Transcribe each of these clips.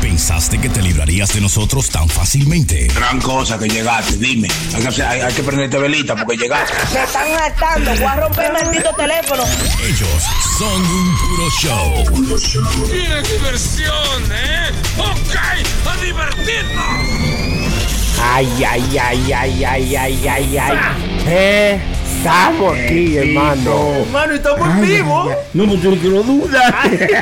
¿Pensaste que te librarías de nosotros tan fácilmente? Gran cosa que llegaste, dime. Hay que, hacer- hay- hay que prenderte velita porque llegaste. Me están hartando. Voy a romper el maldito teléfono. Ellos son un puro show. ¡Qué diversión, eh! ¡Ok! ¡A divertirnos! Ay, ay, ay, ay, ay, ay, ay, ay. Eh, estamos aquí, hermano. Hermano, estamos en vivo. No, pues tú que lo dudas.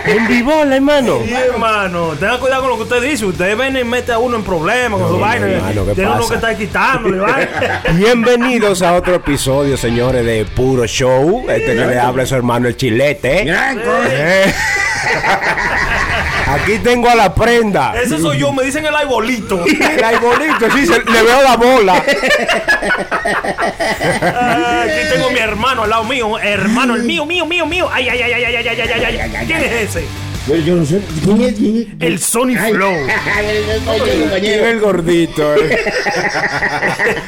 En vivola, hermano. Sí, hermano, tenga cuidado con lo que usted dice. Usted viene y mete a uno en problemas con su vaina. hermano, ¿qué Tiene uno que está vaina. Bienvenidos a otro episodio, señores, de Puro Show. Este que le habla es su hermano el Chilete. Eh. Aquí tengo a la prenda. Ese soy yo, me dicen el aibolito. El aibolito, sí, se- le veo la bola. Ah, Aquí tengo a mi hermano al lado mío. Hermano, el mío, mío, mío, mío. Ay, ay, ay, ay, ay, ay, ay, ay, ay, ay. ¿Quién es ese? Yo no sé. El Sony Flow. ¿Quién es el gordito? eh?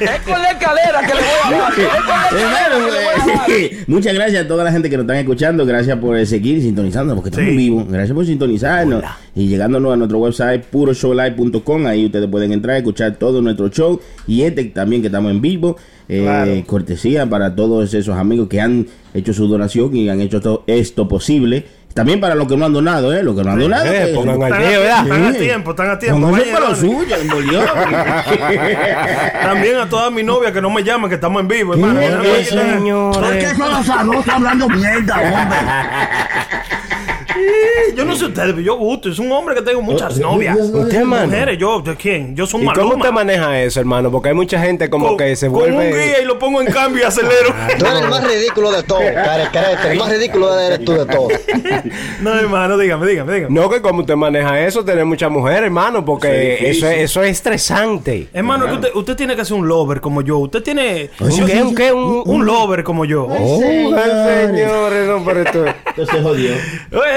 Es con la escalera que le voy a dar. Es con la Hermano, escalera que le voy a dar. eh, muchas gracias a toda la gente que nos están escuchando. Gracias por eh, seguir sintonizando, porque estamos Sí. vivos. Gracias por sintonizarnos y llegándonos a nuestro website puroshowlive.com. Ahí ustedes pueden entrar, escuchar todo nuestro show y este también que estamos en vivo. Eh, Claro. Cortesía para todos esos amigos que han hecho su donación y han hecho todo esto posible. También para los que no han donado, ¿eh? Los que no han donado. Eh, que- pongan al Están, día, ¿verdad? están a tiempo, están a tiempo. Pónganse Vayan, para lo suyo. También a todas mis novias que no me llaman, que estamos en vivo, hermano. ¿Qué, Déjame- eh, señores. no está hablando mierda, hombre. Sí, Yo no sé ustedes, pero yo gusto. Es un hombre que tengo muchas novias. ¿Usted, hermano? Mujeres, yo, ¿de quién? Yo soy ¿Y un cómo maluma. usted maneja eso, hermano? Porque hay mucha gente como Con- que se Con un vuelve... guía y lo pongo en cambio y acelero. Tú eres el más ridículo de todos, carecrete. El más ridículo eres tú de todos. no, hermano, dígame, dígame, dígame. No, que como usted maneja eso, tener muchas mujeres, hermano, porque Sí, sí, eso, sí. Es, eso es estresante. Hermano, que usted, usted tiene que ser un lover como yo. Usted tiene ¿Un qué? ¿Un qué? Un, un lover como yo. Oh, señores, no, pero esto... Entonces jodió.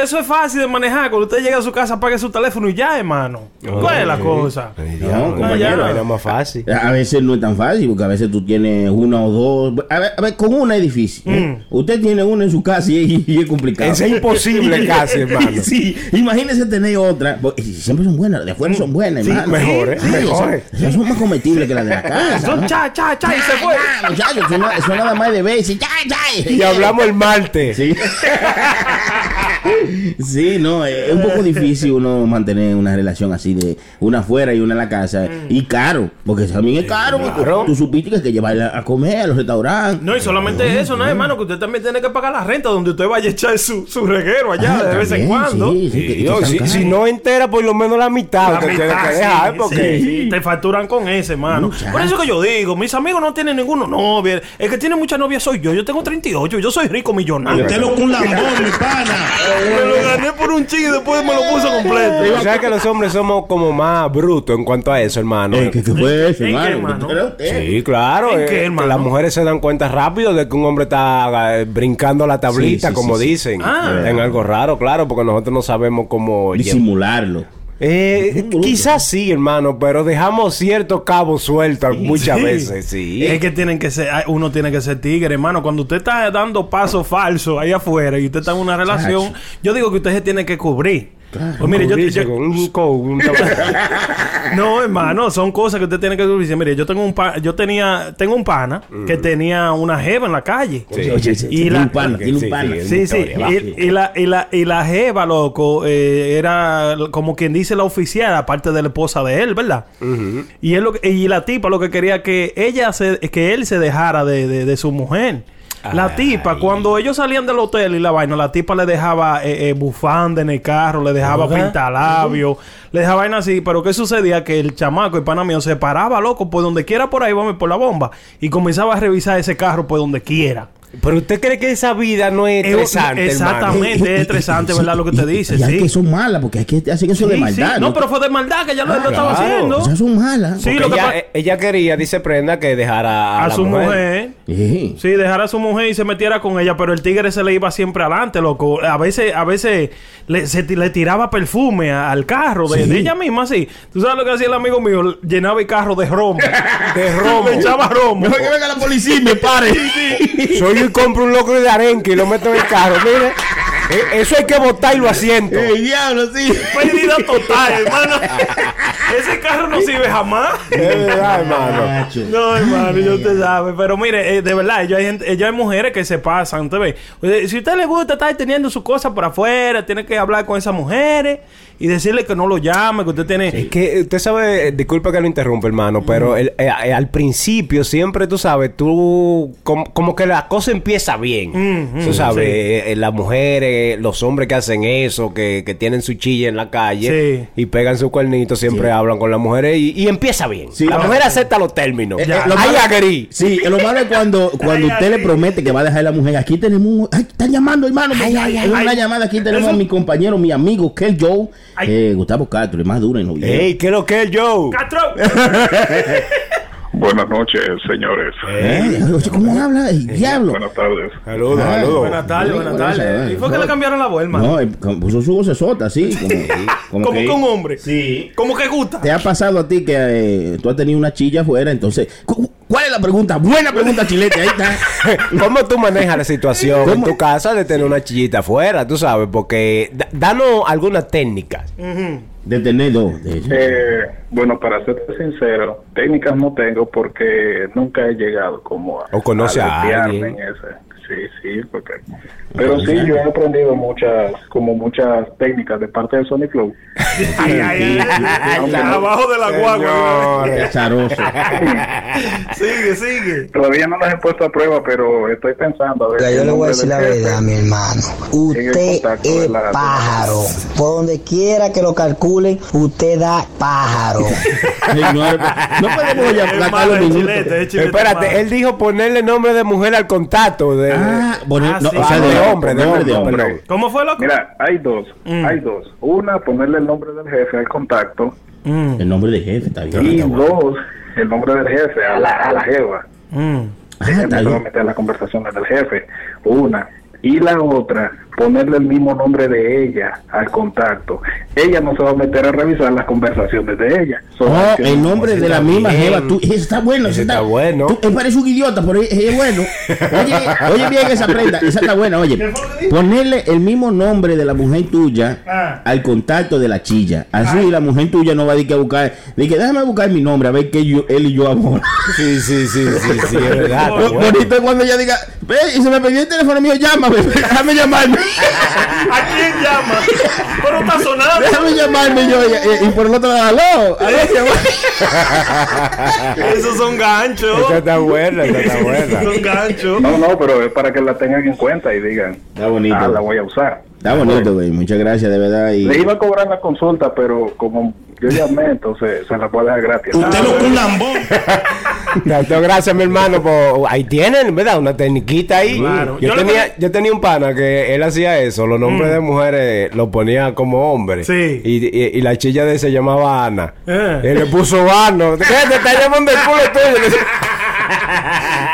Eso es fácil de manejar. Cuando usted llega a su casa, apague su teléfono y ya, hermano. ¿Cuál es la cosa? Ay, No, compañero. Era más fácil. A veces no es tan fácil, porque a veces tú tienes una o dos. A ver, a ver, con una es difícil. ¿eh? Usted tiene una en su casa y, y es complicado. Es imposible casi, hermano. sí, imagínese tener otra. Siempre son buenas, las de afuera son buenas, Sí, hermano. mejores, Sí, mejores. Son más comestibles que las de la casa. Son ¿no? cha, cha, cha y se fue. Ah, muchachos, eso, no- eso nada más de y ya, ya. Y hablamos el martes. Sí. sí, no, es un poco difícil uno mantener una relación así de una afuera y una en la casa. Y caro, porque también es caro. Claro. Tú supiste que hay que llevarla a comer a los restaurantes. No, y solamente eso, ¿no, hermano? Que usted también tiene que pagar la renta donde usted vaya a echar su, su reguero allá Ah, de vez en cuando. sí, sí, que- Dios, si, no entera, por lo menos la mitad. La que tiene mitad, que sí, dejar, porque... sí, sí, te facturan con ese, hermano. Por eso que yo digo, mis amigos no tienen ninguno novia. El que tiene muchas novias soy yo. Yo tengo 38, yo soy rico millonario. Usted lo con un lambón, mi pana. Lo gané por un ching y después me lo puso completo. O sea que los hombres somos como más brutos en cuanto a eso, hermano. ¿Qué, qué fue eso, ¿En hermano? Sí, claro. ¿En eh, qué, hermano? las mujeres se dan cuenta rápido de que un hombre está eh, brincando la tablita, Sí, sí, como sí, sí. dicen. Ah. En algo raro, claro, porque nosotros no sabemos cómo... Disimularlo. Eh, quizás sí, hermano, pero dejamos ciertos cabos sueltos muchas Sí. veces, sí. Es que tienen que ser, uno tiene que ser tigre, hermano. Cuando usted está dando pasos falsos ahí afuera y usted está en una relación, yo digo que usted se tiene que cubrir. Pues mire, yo, yo- con un co- un no, hermano, son cosas que usted tiene que cubrirse. Mire, yo tengo un pa- yo tenía, tengo un pana que tenía una jeva en la calle. Sí. Oye, sí, Y la- un pana, tiene un sí, pana. sí, es Sí, una sí. historia, va. Y, y la, y, la, y la jeva, loco, eh, era como quien dice la oficial, aparte de la esposa de él, ¿verdad? Y él lo que- y la tipa lo que quería que ella se, que él se dejara de, de- de su mujer. La tipa, cuando ellos salían del hotel y la vaina, la tipa le dejaba eh, eh, bufanda en el carro, le dejaba pintalabios, le dejaba vaina así. Pero ¿qué sucedía? Que el chamaco, el pana mío, se paraba, loco, por donde quiera por ahí, vamos por la bomba. Y comenzaba a revisar ese carro por donde quiera. Pero usted cree que esa vida no es Es- estresante, exactamente. es estresante, ¿verdad? Lo que te dice, Y, y hay sí. que son malas, porque hay que hacer eso de Sí, maldad. sí. No, pero fue de maldad que ella lo, estaba haciendo. Esas son malas. Sí, lo que ella, eh, ella quería, dice Prenda, que dejara a, a la su mujer. Sí. Sí, dejara a su mujer y se metiera con ella, pero el tigre se le iba siempre adelante, loco. A veces, a veces le, se ti- le tiraba perfume a- al carro de, Sí. de ella misma, así. ¿Tú sabes lo que hacía el amigo mío? Llenaba el carro de romo. de romo. Le echaba romo. Mejor que venga la policía y me pare. Soy compro un loco de arenque y lo meto en el carro, mire. Eh, Eso hay que botar y lo asiento. ¡Ey, diablo, sí! Pérdida total, hermano. Ese carro no sirve jamás. Es verdad, hermano. Macho. No, hermano, yo te sabe. Pero mire, eh, de verdad, yo hay, gente, yo hay mujeres que se pasan. Usted ve, Eh, si a usted le gusta estar teniendo su cosa por afuera, tiene que hablar con esas mujeres y decirle que no lo llame, que usted tiene. Es que usted sabe, eh, disculpa que lo interrumpa, hermano, pero el- eh, eh, al principio siempre tú sabes, tú como, como que la cosa empieza bien. Mm, tú mm, sabes, sí. eh, eh, las mujeres, los hombres que hacen eso, que, que tienen su chilla en la calle Sí. y pegan su cuernito, siempre hablan con las mujeres y, y empieza bien. Sí. la mujer acepta los términos. Eh, eh, lo Ay, malo-. Sí, eh, lo malo es cuando, cuando usted le promete que va a dejar a la mujer. Aquí tenemos un. Ay, están llamando, hermano. Ay, ay, ay, Es una ay. llamada. Aquí tenemos Eso- a mi compañero, mi amigo, Kel Joe. Eh, Gustavo Castro, el más duro en los videos. Ey, ¿qué es lo que es Joe? ¡Castro! Buenas noches, señores. Eh, oye, ¿Cómo habla? El diablo. Buenas tardes. Saludos, Ay, saludos. Buenas tardes, buenas tardes. ¿Y fue que le cambiaron la voz, hermano? No, eh, como- puso su voz sota, así. Como, Como que un hombre. Sí. Como que gusta. ¿Te ha pasado a ti que eh, tú has tenido una chilla afuera? Entonces, cu- ¿cuál es la pregunta? Buena pregunta, Chilete. Ahí está. ¿Cómo tú manejas la situación en tu casa de tener una chillita afuera? Tú sabes, porque da- danos algunas técnicas. De tener dos. de- Eh, bueno, para serte sincero, técnicas no tengo porque nunca he llegado como a, O conoce a alguien. en ese. Sí, sí, porque... Pero sí, yo he aprendido muchas, como muchas técnicas de parte de Sony Flow. Ay, ay, ay. Abajo de la guagua. Azaroso. Sigue, sigue. Todavía no las he puesto a prueba, pero estoy pensando a ver. Mira, si yo le voy a decir la verdad, mi hermano. Usted es la- pájaro. Por donde quiera que lo calculen, usted da pájaro. No podemos ya malo los minutos. chilete, es chilete Espérate, él dijo ponerle nombre de mujer al contacto. De, Ah, bueno, Ah, no, sí. o sea, Ah, de, de hombre, de hombre. ¿Cómo fue, loco? Mira, hay dos, Mm. hay dos. Una, ponerle el nombre del jefe al contacto. Mm, El nombre de jefe está bien. Y está bueno. dos, el nombre del jefe a la, a la jeva. mm. Ah, a bien. meter las conversaciones del jefe. Una. Y la otra, ponerle el mismo nombre de ella al contacto. Ella no se va a meter a revisar las conversaciones de ella. Oh, el nombre de la misma bien. jeva. Tú, ese está bueno. Está bueno. Tú, él parece un idiota, pero es, es bueno. Oye, oye bien esa prenda. Esa está buena. Oye, ponerle el mismo nombre de la mujer tuya Ah. al contacto de la chilla. Así la mujer tuya no va a decir que a buscar. Dice, déjame buscar mi nombre a ver que yo, él y yo amor. Sí, sí, sí, sí, sí, es verdad. Lo- bueno. bonito es cuando ella diga, ve, y se me perdió el teléfono mío, llámame, déjame llamarme. ¿A quién llama? Pero está sonando. Déjame llamarme yo. Y, y por el otro lado, aló. Esos son ganchos. Esa está buena, esa está buena. Son ganchos. No, no, pero es para que la tengan en cuenta y digan, Está bonito. ah, la voy a usar. Está bonito, güey. Muchas gracias, de verdad. Y... Le iba a cobrar la consulta, pero como yo llamé, entonces se la puedo dejar gratis. Usted lo un lambón. Muchas gracias, mi hermano. por- ahí tienen, ¿verdad? Una tecniquita ahí. Claro. Yo, tenía, yo tenía un pana que él hacía eso. Los nombres de mujeres los ponía como hombres. Sí. Y, y- y la chilla de él se llamaba Ana. Eh. Él le puso Ano. ¿Qué? Te está llamando el culo tuyo.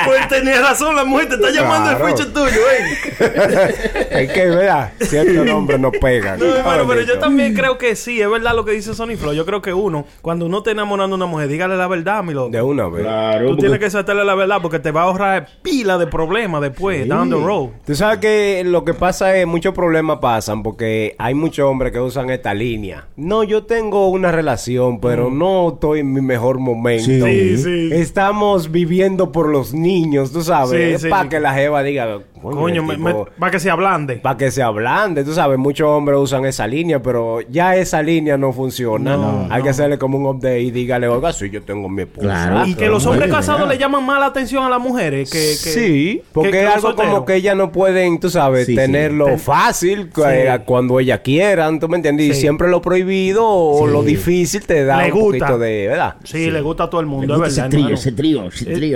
Pues tenía razón, la mujer te está llamando Claro. el fucho tuyo, ¿eh? es que, ¿verdad? Ciertos nombres no pegan. No, hermano, pero yo también creo que sí, es verdad lo que dice Sony Flow. Yo creo que uno, cuando uno está enamorando a una mujer, dígale la verdad, mi loco. De una vez. Claro, Tú porque- tienes que saltarle la verdad porque te va a ahorrar pila de problemas después, down the road. Tú sabes que lo que pasa es muchos problemas pasan porque hay muchos hombres que usan esta línea. No, yo tengo una relación, pero no estoy en mi mejor momento. Sí. Sí, sí. Estamos viviendo por los niños, tú sabes. Sí, para sí. que la jeva diga, Coño, me- me- para que se ablande. para que se ablande, tú sabes, muchos hombres usan esa línea, pero ya esa línea no funciona. No, Hay no. que hacerle como un update y dígale, oiga, sí, yo tengo mi esposa. Claro. Y que los hombres casados ¿verdad? le llaman más la atención a las mujeres que... que sí, porque que es algo como que ellas no pueden, tú sabes, tenerlo Ten- fácil Sí. eh, cuando ellas quieran, ¿tú me entiendes? Y siempre lo prohibido o lo difícil te da Le un gusta. poquito de, ¿verdad? Sí, le gusta a todo el mundo, es gusta verdad. ese trío, ese trío, ese trío.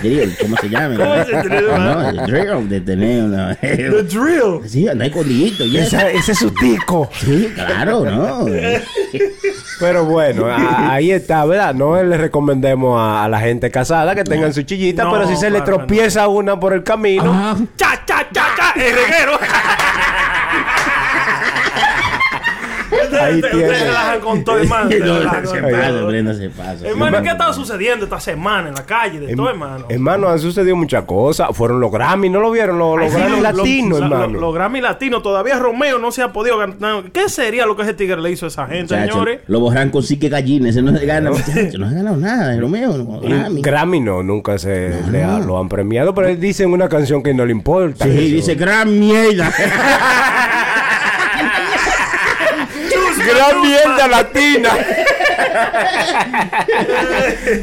Trío, ¿Cómo se llama? ¿Cómo es ese trío, No, el trío de tener una... The drill. Sí, anda escondidito. ya. Esa- ese es su tico. Sí, claro, ¿no? Pero bueno, a- ahí está, ¿verdad? No le recomendemos a, a la gente casada que tengan su chillita, No, pero si se le claro tropieza una por el camino, Ah, ¡Cha, cha, cha, cha! ¡El reguero! Ahí Ustedes relajan con todo, hermano. No, se pasa. Brenda, se pasa. Hermano, ¿qué ha estado sucediendo esta semana en la calle de todo, hermano? Hermano, han sucedido muchas cosas. Fueron los Grammy, ¿no lo vieron? Los, los Ay, sí, Grammy latinos, lo- hermano. lo- Los Grammy latinos. Todavía Romeo no se ha podido ganar. ¿Qué sería lo que ese tigre le hizo a esa gente, Muchacho, señores? Lo borran con sí que gallines. Ese no se gana, muchacho. No se ha ganado nada. Romeo, Grammy. Grammy no, nunca se le ha- lo han premiado, pero él dice en una canción que no le importa. Sí, eso. dice gran mierda. Gran mierda latina.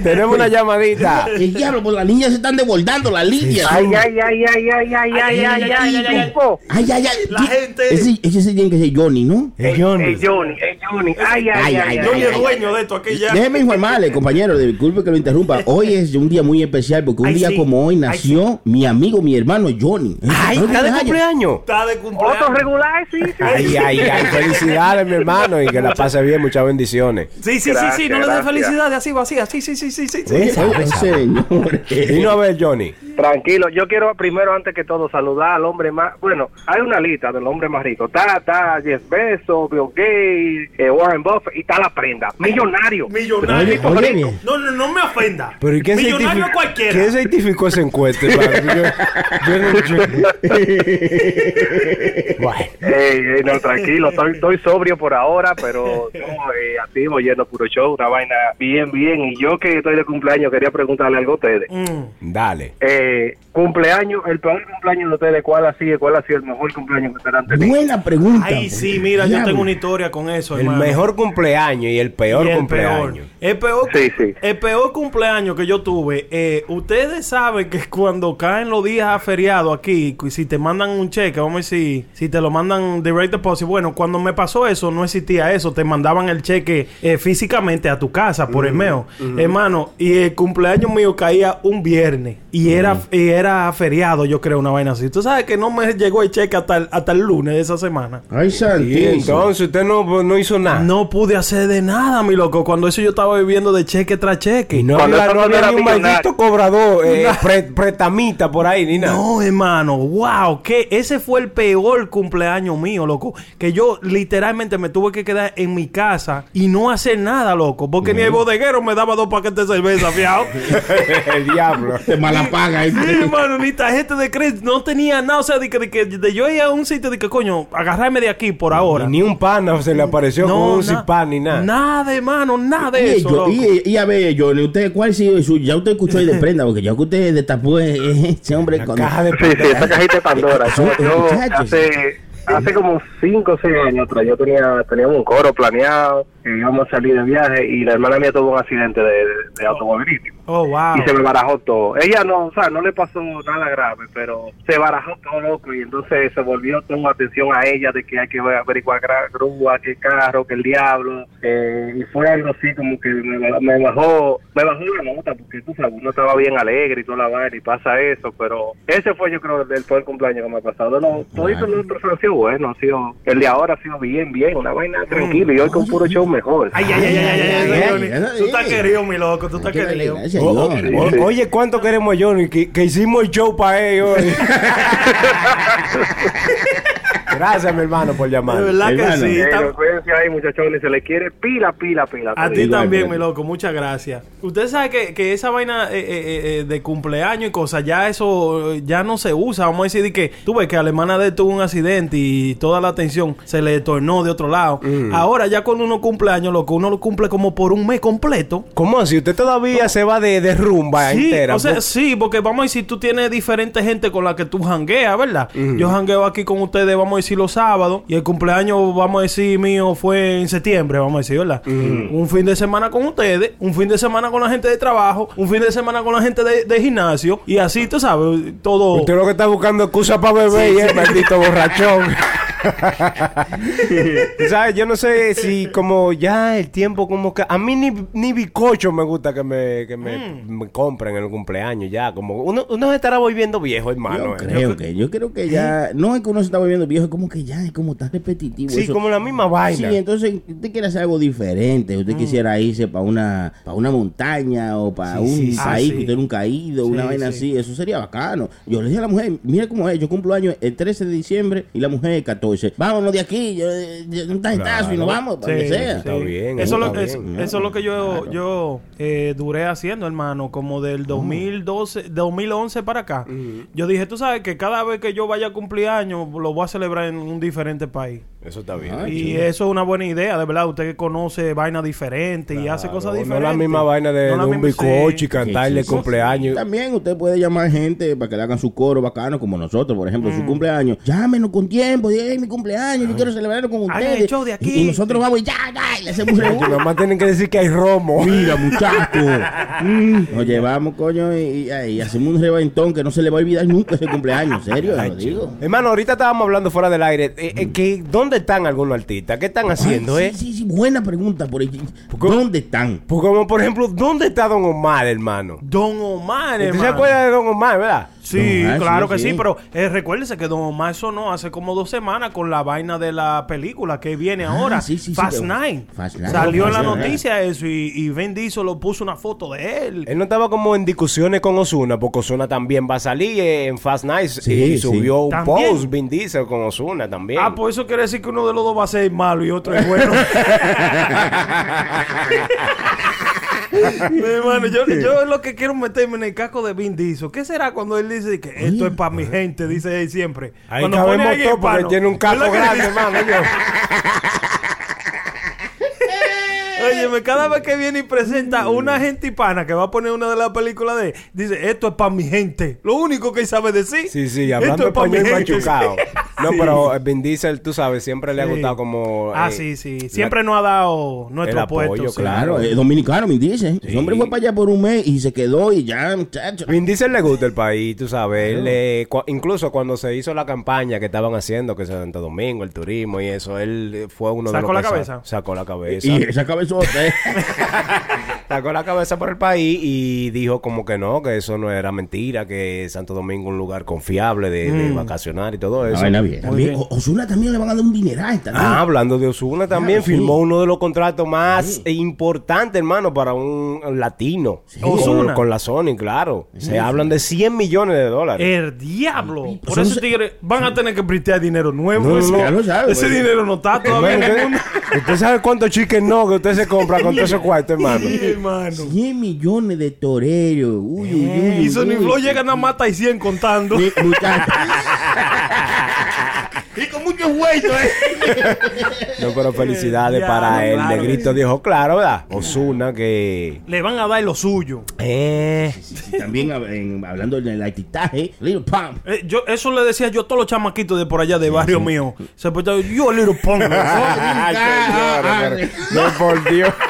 Tenemos una llamadita. El diablo, pues las niñas se están desbordando, las líneas. Ay, ay, ay, ay, ay, ay, ay, ay, ay, ay, tipo. Ay, ay, ay. La Di- gente- Ese, ese se tiene que ser Johnny, ¿no? Es Johnny. Eh, Johnny, eh, Johnny. Ay, ay, ay, Yo ay, ni ay. el dueño de esto aquí ya. Déjeme informarle, compañero, disculpe que lo interrumpa. Hoy es un día muy especial porque un Ay, día sí. como hoy Ay, nació mi amigo, mi hermano Johnny. Ay, está de cumpleaños. Está de Otro cumpleaños. regular, sí, sí. Ay, ay, ay. Felicidades, mi hermano. Y que la pase bien. Muchas bendiciones. Sí, sí, sí, sí. No le dé felicidades así vacía. Sí, sí, sí, sí, sí. Sabe. señor. Vino a ver, Johnny. Tranquilo, yo quiero primero, antes que todo, saludar al hombre más. Bueno, hay una lista del hombre más rico. Está, está Jeff Bezos, Bill Gates, eh, Warren Buffett y está la prenda. Millonario. Millonario. Oye, oye, bien. No, no, no me ofenda. Pero ¿y qué Millonario cualquiera. ¿Qué certificó esa encuesta, hermano? Yo, yo no- yo- Bueno. No, tranquilo, estoy, estoy sobrio por ahora, pero no, eh, activo, yendo puro show, una vaina bien, bien. Y yo que estoy de cumpleaños, quería preguntarle algo a ustedes. Mm. Dale. Eh, cumpleaños, el peor cumpleaños de ustedes, ¿cuál ha sido? ¿Cuál ha sido el mejor cumpleaños que ustedes han tenido? Buena pregunta. Ay, sí, mira, yo tengo una historia con eso, El hermano. mejor cumpleaños y el peor Y el cumpleaños. peor. El peor, Sí, sí. el peor cumpleaños que yo tuve, eh, ustedes saben que cuando caen los días feriados aquí, cu- si te mandan un cheque, vamos a decir, si te lo mandan direct deposit, bueno, cuando me pasó eso, no existía eso, te mandaban el cheque eh, físicamente a tu casa por el mail, hermano, y el cumpleaños mío caía un viernes y era y era feriado, yo creo, una vaina así. Tú sabes que no me llegó el cheque hasta el, hasta el lunes de esa semana. Ay, Y santísimo. entonces usted no, no hizo nada. No pude hacer de nada, mi loco. Cuando eso yo estaba viviendo de cheque tras cheque. Y no Cuando había, no no había era ni un maldito cobrador, eh, pre- pretamita por ahí, ni nada. No, hermano, wow, que ese fue el peor cumpleaños mío, loco. Que yo literalmente me tuve que quedar en mi casa y no hacer nada, loco. Porque ni el bodeguero me daba dos paquetes de cerveza, fiao. el diablo. Te mala paga. Sí, hermano, ni tarjeta de crédito, no tenía nada. O sea, de que, de que de yo ir a un sitio de que, coño, agarrarme de aquí por ahora. Y ni un pana se le apareció con un na- zipán ni nada. Nada, hermano, nada de Y, eso. yo- y, y a ver, Johnny, ¿usted cuál ha sido su? Ya usted escuchó ahí de prenda, porque ya que usted destapó eh, ese hombre con. caja de Sí, sí, esa cajita de Pandora. Yo, yo Muchachos. hace, hace como 5 o 6 años atrás, yo tenía, teníamos un coro planeado, que íbamos a salir de viaje y la hermana mía tuvo un accidente de, de, de automovilístico. Oh, wow. Y se me barajó todo. Ella no, o sea, no le pasó nada grave, pero se barajó todo loco y entonces se volvió toda atención a ella de que hay que averiguar grúa, qué carro, que el diablo. Eh, y fue algo así como que me, me bajó me bajó la nota porque tú sabes, uno estaba bien alegre y toda la vaina y pasa eso, pero ese fue yo creo el peor cumpleaños que me ha pasado. No, todos los otros han sido buenos, ha sido, el de ahora ha sido bien, bien, una vaina tranquila y hoy con puro show mejor. Ay, ay, ay, ay, ay, Dios. o- sí. Oye, ¿cuánto queremos a Johnny? Que, que hicimos el show para él hoy. Gracias, mi hermano, por llamar. De verdad que sí. Está- ahí, muchachones, se le quiere pila, pila, pila. A ti también, mi loco, muchas gracias. Usted sabe que, que esa vaina eh, eh, eh, de cumpleaños y cosas, ya eso ya no se usa. Vamos a decir de que tú ves que la hermana de él tuvo un accidente y toda la atención se le tornó de otro lado. Ahora, ya cuando uno cumpleaños, loco, uno lo cumple como por un mes completo. ¿Cómo así? ¿Usted todavía se va de, de rumba Sí, entera? o sea, sí, porque vamos a decir, tú tienes diferente gente con la que tú jangueas, ¿verdad? Yo jangueo aquí con ustedes, vamos a decir, los sábados, y el cumpleaños, vamos a decir, mío fue en septiembre, vamos a decir, ¿verdad? Un fin de semana con ustedes, un fin de semana con la gente de trabajo, un fin de semana con la gente de, de gimnasio, y así, tú sabes, todo... Usted lo que está buscando excusa para beber y es maldito borrachón. ¿Sabes? Yo no sé si como ya el tiempo como que... A mí ni, ni bicocho me gusta que me, que me, me compren en el cumpleaños ya. Como uno, uno se estará volviendo viejo, hermano. Yo eh. creo que, yo creo que ya, no es que uno se está volviendo viejo, es como que ya es como tan repetitivo. Sí, eso. como la misma vaina. Sí, entonces usted quiere hacer algo diferente, Mm. usted quisiera irse para una, para una montaña o para Sí, un sí, país Ah, que usted nunca ha ido, una vaina sí. así, eso sería bacano. Yo le dije a la mujer, mira cómo es, yo cumplo años el 13 de diciembre y la mujer el 14. dice, vámonos de aquí, yo, yo- un tarjetazo y nos vamos, para Sí, sea. Está bien, Eso, está lo, es- bien. eso es lo que yo, yo eh, duré haciendo, hermano, como del 2012, 2011 para acá. Yo dije, tú sabes que cada vez que yo vaya a cumplir años, lo voy a celebrar en un diferente país. Eso está bien. Ay, Y chulo. eso es una buena idea, de verdad. Usted que conoce vainas diferentes y hace cosas No, diferentes. No es la misma vaina de, No de un misma- bizcocho sí. y cantarle Sí, sí, sí. cumpleaños. También usted puede llamar gente para que le hagan su coro bacano, como nosotros, por ejemplo, Mm. su cumpleaños. Llámenos con tiempo, "Hey, mi cumpleaños, yo quiero celebrarlo con ustedes. el show de aquí. Y, y nosotros vamos y ya, ya, y le hacemos tienen que decir que hay romo. Mira, muchacho. Mm, Nos llevamos, coño, y, y- y hacemos un reventón que no se le va a olvidar nunca ese cumpleaños. ¿Serio? Lo digo. Hermano, ahorita estábamos hablando fuera del aire. eh, eh, que, ¿Dónde están algunos artistas? ¿Qué están haciendo, Ay, eh? sí, sí, buena pregunta. Por ahí. ¿Dónde están? Pues como por ejemplo, ¿dónde está Don Omar, hermano? Don Omar, ¿Usted se hermano. acuerda de Don Omar, verdad? Sí, Don claro sí, que sí, sí. pero eh, recuérdese que Don Omar sonó hace como dos semanas con la vaina de la película que viene Ah, ahora, sí, Fast Nine. Fast Nine. Salió en la Nine. noticia eso y, y Vin Diesel lo puso una foto de él. Él no estaba como en discusiones con Osuna, porque Osuna también va a salir en Fast Night Sí, y sí. subió un También. post Vin Diesel con Osuna también. Ah, pues eso quiere decir que uno de los dos va a ser malo y otro es bueno. Mi hermano, yo, yo lo que quiero meterme en el casco de Vin Diesel. ¿Qué será cuando él dice que esto es para mi gente? Dice él siempre. Ahí cuando porque hispano, tiene un casco grande, hermano. Óyeme, cada vez que viene y presenta una gente hispana que va a poner una de las películas de él, dice, esto es para mi gente. Lo único que él sabe decir. Sí, sí, hablando esto es pa' mi español gente". machucado. No, Sí. pero eh, Vin Diesel, tú sabes, siempre le ha Sí. gustado como... Ah, eh, sí, sí. la- Siempre nos ha dado nuestro el apoyo, puesto. sí. Claro, es dominicano, me dice. El hombre fue para allá por un mes y se quedó y ya, muchacho. Vin Diesel le gusta el país, tú sabes. Eh, cua- incluso cuando se hizo la campaña que estaban haciendo, que Santo Domingo, el turismo y eso, él eh, fue uno de los ¿Sacó la cabeza? Sacó la cabeza. Y esa cabezota, ¿eh? Sacó la cabeza por el país y dijo como que no, que eso no era mentira, que Santo Domingo es un lugar confiable de, de Mm. vacacionar y todo eso. Vaina bien. También, bien. O- Osuna también le van a dar un dineral también. Ah, hablando de Osuna también, Claro, sí. firmó uno de los contratos más importantes, hermano, para un latino. Con- Ozuna. Con, la Sony, claro. Se hablan de 100 millones de dólares. El diablo. Por eso tigres van a tener que pristear dinero nuevo. No, no, ese no. Ya lo sabe, ese güey. dinero no está todavía en el mundo. Hermano, usted, usted sabe cuántos chicken no que usted se compra con todo ese cuarto, hermano. hermano. 100 millones de toreros. Uy, uy, uy. Y Sony uy. Flow llega nada más hasta 100 contando. Mi- muchacho. y con muchos huesos, ¿eh? No, pero felicidades Ya, para el claro. negrito dijo, claro, ¿verdad? Osuna que... Le van a dar lo suyo. Eh, Sí, sí, también en- hablando del artistaje, Little Pump. Eh, yo, eso le decía yo a todos los chamaquitos de por allá de barrio mío. Se portaban, yo little pero- no, por Dios.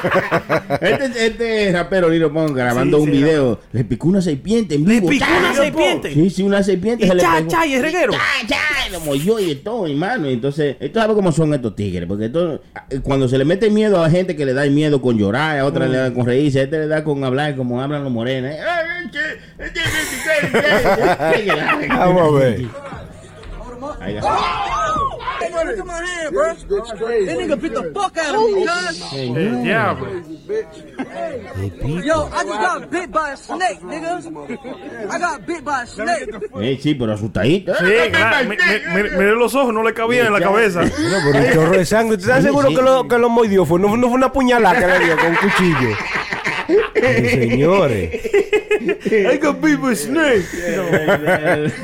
Este, este rapero Little Pump grabando Sí, un sí, video, le picó una serpiente en vivo. picó ¡Cha! una serpiente? Sí, sí, una serpiente. Y se le cha, pegó. cha, y es reguero. Cha, cha, y lo molló y de todo, hermano. Entonces, esto sabe cómo son estos tigres. Porque esto, eh, cuando se le mete miedo a gente que le da miedo con llorar, a otra le da con reírse, a este le da con hablar como hablan los morenos. Eh, ay, che, eh, che, che, che, che, che. Vamos a ver. Ahí va. El diablo. Yo, I just got bit by a snake, nigga. I got bit by a snake. Eh, sí, pero asustadito. Sí, mi- Mire los ojos, no le cabían en la cabeza. No, pero un chorro de sangre. ¿Usted está seguro que lo, que lo mordió? Fue, no, no fue una puñalada que le dio con un cuchillo. Señores. I got bit by a snake.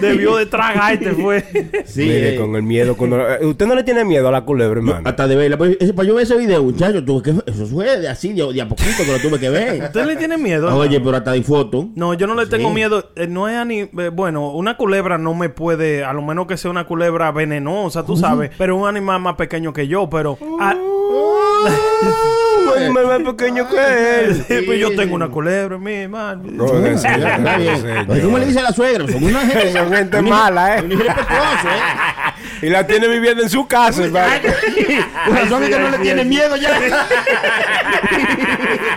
Debió de tragarte, fue. Sí, Mire, eh. con el miedo. cuando- eh, ¿Usted no le tiene miedo a la culebra, hermano? Hasta de verla. Pues, para yo ver ese video, muchacho, tuve que, eso fue de así, de, de a poquito que lo tuve que ver. ¿Usted le tiene miedo? Oye, pero hasta de foto. No, yo no le tengo miedo. eh, no es ani eh, bueno, una culebra no me puede, a lo menos que sea una culebra venenosa, tú sabes, pero un animal más pequeño que yo, pero ah, Un animal más pequeño que él. sí, pues yo tengo una culebra, mi hermano. Oiga, sí, Está bien. ¿Cómo le dice a la suegra? Son una gente, Son gente mala, ¿eh? Un irrespetuoso, ¿eh? Y la tiene viviendo en su casa, hermano. Razón es que no le tiene miedo ya.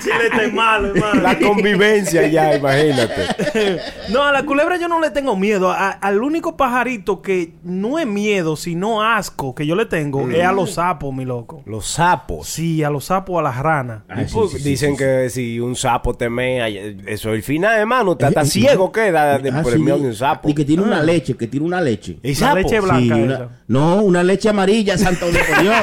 Chile está malo, hermano. La convivencia ya, imagínate. No, a la culebra yo no le tengo miedo. A- al único pajarito que no es miedo, sino asco que yo le tengo es a los sapos, mi loco. Los sapos. Sí, a los sapos, a las ranas. Ay, sí, Pues, sí, sí, Dicen sí, que si un sapo te mea, eso es el final, hermano. Está, está ciego, queda de Ah, por sí, el miedo de un sapo. Y que tiene una leche, que tiene una leche. ¿Y La sapo? leche Sí, blanca una- esa. No, una leche amarilla, santo de por Dios.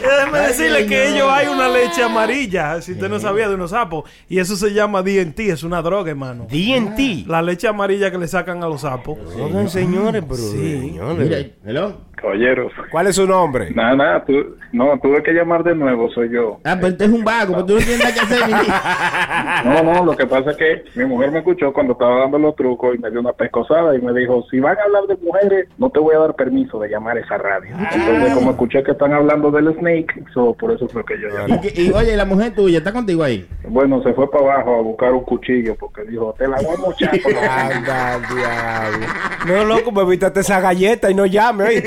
Déjeme decirle que ellos hay una leche amarilla, si usted no sabía de unos sapos. Y eso se llama DNT, es una droga, hermano. DNT. La leche amarilla que le sacan a los sapos. Oigan, señores, pero Sí. señores. Mira, hello. Caballeros. ¿Cuál es su nombre? Nada, nada, tú, no, tuve que llamar de nuevo, soy yo. Ah, pero este es un vago, pero tú no tienes nada que hacer. ni- No, no, lo que pasa es que mi mujer me escuchó cuando estaba dando los trucos y me dio una pescosada y me dijo, si van a hablar de mujeres, no te voy a dar permiso de llamar a esa radio. Entonces, como escuché que están hablando del Snake, so, por eso fue que yo Y, llamé. que- y, oye, la mujer tuya está contigo ahí. Bueno, se fue para abajo a buscar un cuchillo porque dijo, te la voy a mochar. por lo menos". Anda, diablo. No, loco, me evítate esa galleta y no llame, oye,